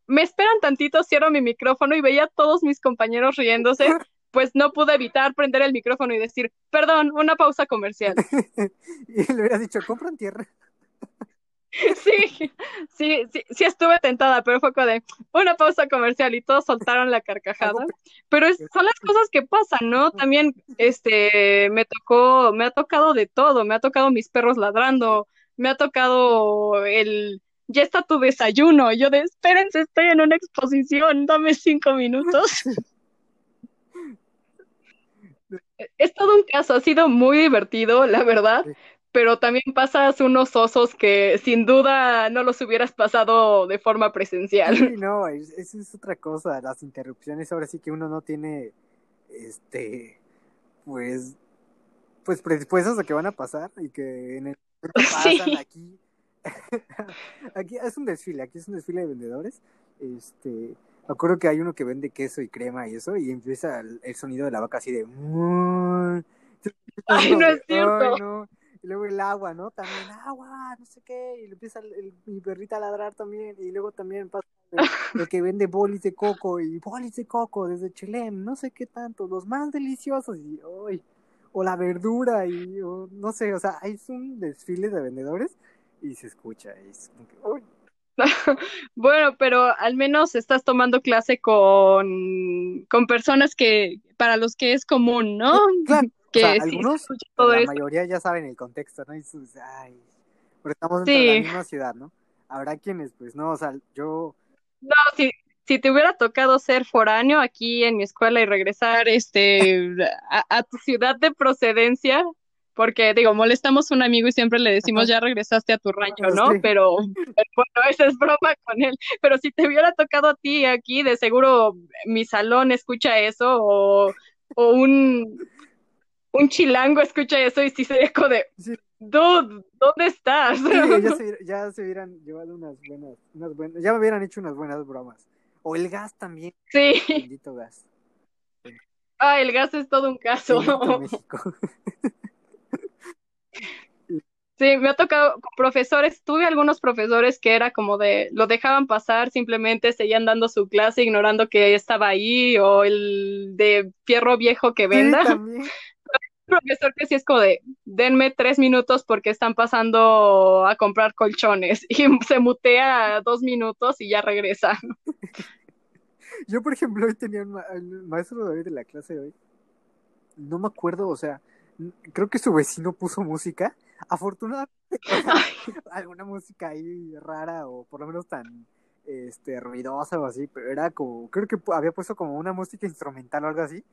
me esperan tantito, cierro mi micrófono y veía a todos mis compañeros riéndose. <laughs> Pues no pude evitar prender el micrófono y decir, perdón, una pausa comercial. <laughs> y le hubieras dicho, compran tierra. <laughs> Sí, sí, sí, sí estuve tentada, pero fue como de una pausa comercial y todos soltaron la carcajada. Pero es- son las cosas que pasan, ¿no? También, este, me tocó, me ha tocado de todo, me ha tocado mis perros ladrando, me ha tocado el, ya está tu desayuno, yo de, espérense, estoy en una exposición, dame cinco minutos. <laughs> <laughs> Es todo un caso, ha sido muy divertido, la verdad, Sí. Pero también pasas unos osos que sin duda no los hubieras pasado de forma presencial. Sí, <laughs> no, es- esa es otra cosa, las interrupciones, ahora sí que uno no tiene, este, pues, pues predispuestos a que van a pasar y que en el <laughs> momento Sí. pasan aquí, <laughs> aquí es un desfile, aquí es un desfile de vendedores, este, me acuerdo que hay uno que vende queso y crema y eso, y empieza el, el sonido de la vaca así de, "Muuu". Ay, no es cierto. Ay, no. Y luego el agua, ¿no? También agua, no sé qué. Y le empieza el, el- mi perrita a ladrar también. Y luego también pasa <laughs> el, el que vende bolis de coco y bolis de coco desde Chelem, no sé qué tanto, los más deliciosos. Y, ay, o la verdura y o, no sé, o sea, hay un desfile de vendedores y se escucha. Y es como que, uy, <laughs> Bueno, pero al menos estás tomando clase con, con personas que, para los que es común, ¿no? claro, Que o sea, algunos, todo la mayoría ya saben el contexto, ¿no? Y sus, ay, porque estamos Sí. la misma ciudad, ¿no? Habrá quienes, pues no, o sea, yo No, si, si te hubiera tocado ser foráneo aquí en mi escuela y regresar este a, a tu ciudad de procedencia, porque digo, molestamos a un amigo y siempre le decimos, ya regresaste a tu rancho, ¿no? Pero, bueno, esa es broma con él. Pero si te hubiera tocado a ti aquí, de seguro mi salón escucha eso o, o un, un chilango escucha eso y sí sería como de, dude, ¿dónde estás? <laughs> ya, se, hubieran llevado unas buenas, unas buenas, ya me hubieran hecho unas buenas bromas. O el gas también. Sí. Bendito gas. Ah, el gas es todo un caso. <laughs> Sí, me ha tocado con profesores, tuve algunos profesores que era como de, lo dejaban pasar, simplemente seguían dando su clase ignorando que estaba ahí, o el de fierro viejo que venda. Sí, <laughs> profesor que sí es como de, denme tres minutos porque están pasando a comprar colchones, <laughs> y se mutea dos minutos y ya regresa. Yo, por ejemplo, hoy tenía un el maestro de hoy de la clase de hoy, no me acuerdo, o sea, creo que su vecino puso música. Afortunadamente <laughs> alguna música ahí rara o por lo menos tan este ruidosa o así, pero era como, creo que había puesto como una música instrumental o algo así,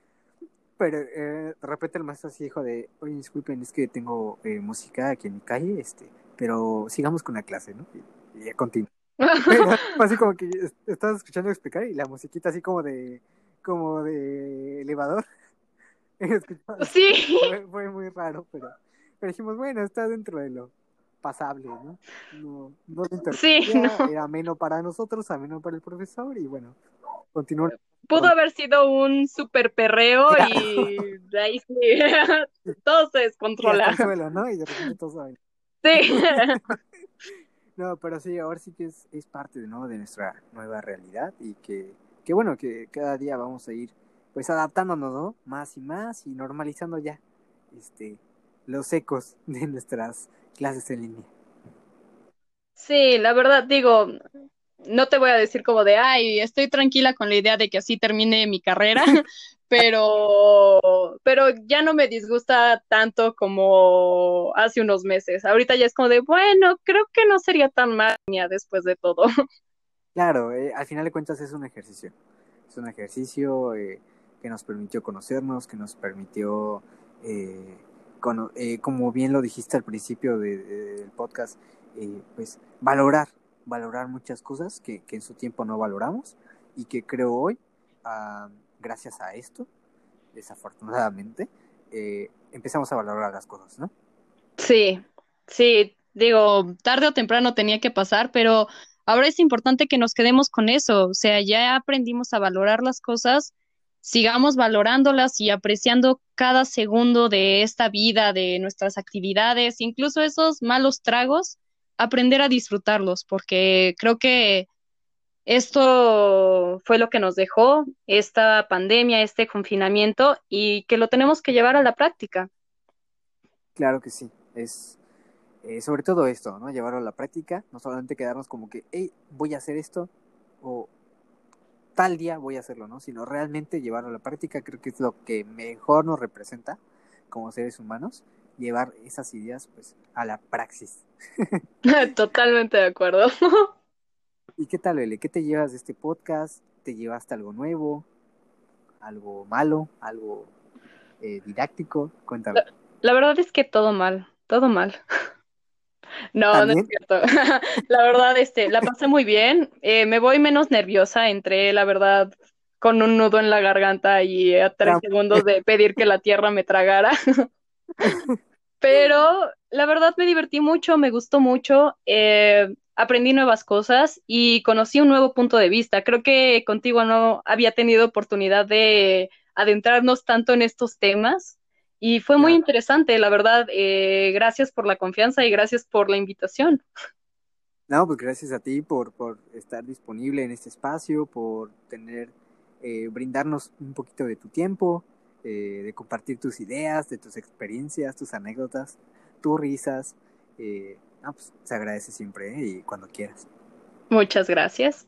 pero eh, de repente el maestro así dijo de, oye, disculpen, es que tengo eh, música aquí en mi calle, este, pero sigamos con la clase, ¿no? Y, ya continúa. <laughs> así como que estás escuchando explicar y la musiquita así como de, como de elevador. <laughs> sí. fue muy raro, pero pero dijimos, bueno, está dentro de lo pasable, ¿no? No, no sí, <laughs> no. era menos para nosotros, ameno para el profesor y bueno, continuó. Pudo haber sido un super perreo y de ahí sí, <laughs> todo se descontrola. suelo, ¿no? Y de repente todo. Sí. <laughs> no, pero sí, ahora sí que es, es parte ¿no? de nuestra nueva realidad y que, que bueno, que cada día vamos a ir pues adaptándonos, ¿no? Más y más y normalizando ya este los ecos de nuestras clases en línea. Sí, la verdad digo, no te voy a decir como de, ay, estoy tranquila con la idea de que así termine mi carrera, <laughs> pero, pero ya no me disgusta tanto como hace unos meses. Ahorita ya es como de, bueno, creo que no sería tan mal después de todo. <laughs> Claro, eh, al final de cuentas es un ejercicio. Es un ejercicio eh, que nos permitió conocernos, que nos permitió eh, eh, como bien lo dijiste al principio del podcast, pues valorar, valorar muchas cosas que, en su tiempo no valoramos y que creo hoy, ah, gracias a esto, desafortunadamente, eh, empezamos a valorar las cosas, ¿no? Sí, sí, digo, tarde o temprano tenía que pasar, pero ahora es importante que nos quedemos con eso, o sea, ya aprendimos a valorar las cosas sigamos valorándolas y apreciando cada segundo de esta vida, de nuestras actividades, incluso esos malos tragos, aprender a disfrutarlos, porque creo que esto fue lo que nos dejó esta pandemia, este confinamiento, y que lo tenemos que llevar a la práctica. Claro que sí, es eh, sobre todo esto, ¿no? Llevarlo a la práctica, no solamente quedarnos como que, hey, voy a hacer esto, o tal día voy a hacerlo, ¿no? Sino realmente llevarlo a la práctica, creo que es lo que mejor nos representa como seres humanos, llevar esas ideas pues a la praxis. <laughs> Totalmente de acuerdo. <laughs> ¿Y qué tal, Lele? ¿Qué te llevas de este podcast? ¿Te llevaste algo nuevo? ¿Algo malo? ¿Algo eh, didáctico? Cuéntame. la verdad es que todo mal, todo mal. <laughs> No, no es cierto. la verdad, este, la pasé muy bien. Eh, me voy menos nerviosa. Entré, la verdad, con un nudo en la garganta y a tres segundos de pedir que la tierra me tragara. Pero la verdad me divertí mucho, me gustó mucho. Eh, aprendí nuevas cosas y conocí un nuevo punto de vista. Creo que contigo no había tenido oportunidad de adentrarnos tanto en estos temas. Y fue muy interesante, la verdad. Eh, gracias por la confianza y gracias por la invitación. No, pues gracias a ti por, por estar disponible en este espacio, por tener, eh, brindarnos un poquito de tu tiempo, eh, de compartir tus ideas, de tus experiencias, tus anécdotas, tus risas. no, pues se agradece siempre y cuando quieras. Muchas gracias.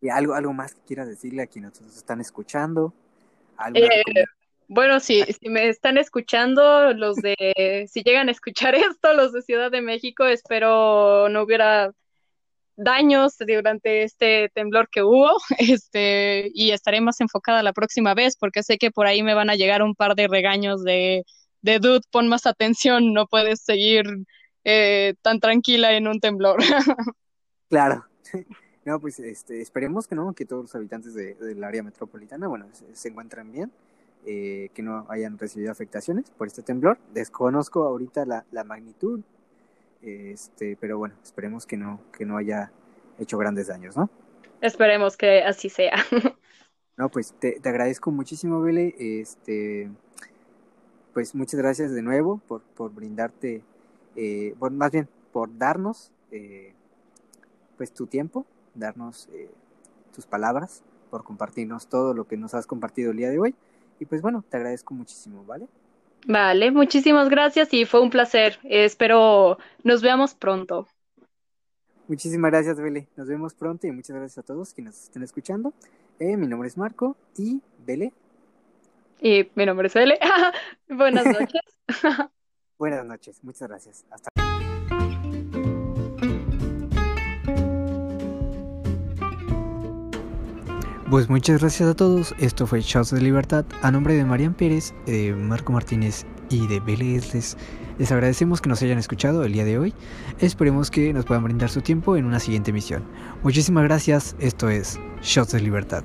¿Y algo, algo más que quieras decirle a quienes nos están escuchando? Bueno, si, si me están escuchando, los de, si llegan a escuchar <laughs> esto, los de Ciudad de México, espero no hubiera daños durante este temblor que hubo, <laughs> este, y estaré más enfocada la próxima vez, porque sé que por ahí me van a llegar un par de regaños de de dude, pon más atención, no puedes seguir eh, tan tranquila en un temblor. <laughs> claro. <laughs> No, pues este, esperemos que no, que todos los habitantes de, del área metropolitana, bueno, se, encuentren bien, eh, que no hayan recibido afectaciones por este temblor. Desconozco ahorita la, la magnitud, este, pero bueno, esperemos que no, que no haya hecho grandes daños, ¿no? Esperemos que así sea. <laughs> No, pues te, te agradezco muchísimo, Bele. Este, pues muchas gracias de nuevo por, por brindarte, eh, más bien por darnos eh, pues tu tiempo, darnos eh, tus palabras, por compartirnos todo lo que nos has compartido el día de hoy. Y pues bueno, te agradezco muchísimo, ¿vale? Vale, muchísimas gracias y fue un placer. espero nos veamos pronto. Muchísimas gracias, Bele. Nos vemos pronto y muchas gracias a todos quienes nos estén escuchando. Eh, mi nombre es Marco y Bele. Y mi nombre es Bele. <laughs> Buenas noches. <laughs> Buenas noches, muchas gracias. Hasta Pues muchas gracias a todos. Esto fue Shots de Libertad. A nombre de Marian Pérez, de Marco Martínez y de Esles. Les agradecemos que nos hayan escuchado el día de hoy. Esperemos que nos puedan brindar su tiempo en una siguiente emisión. Muchísimas gracias. Esto es Shots de Libertad.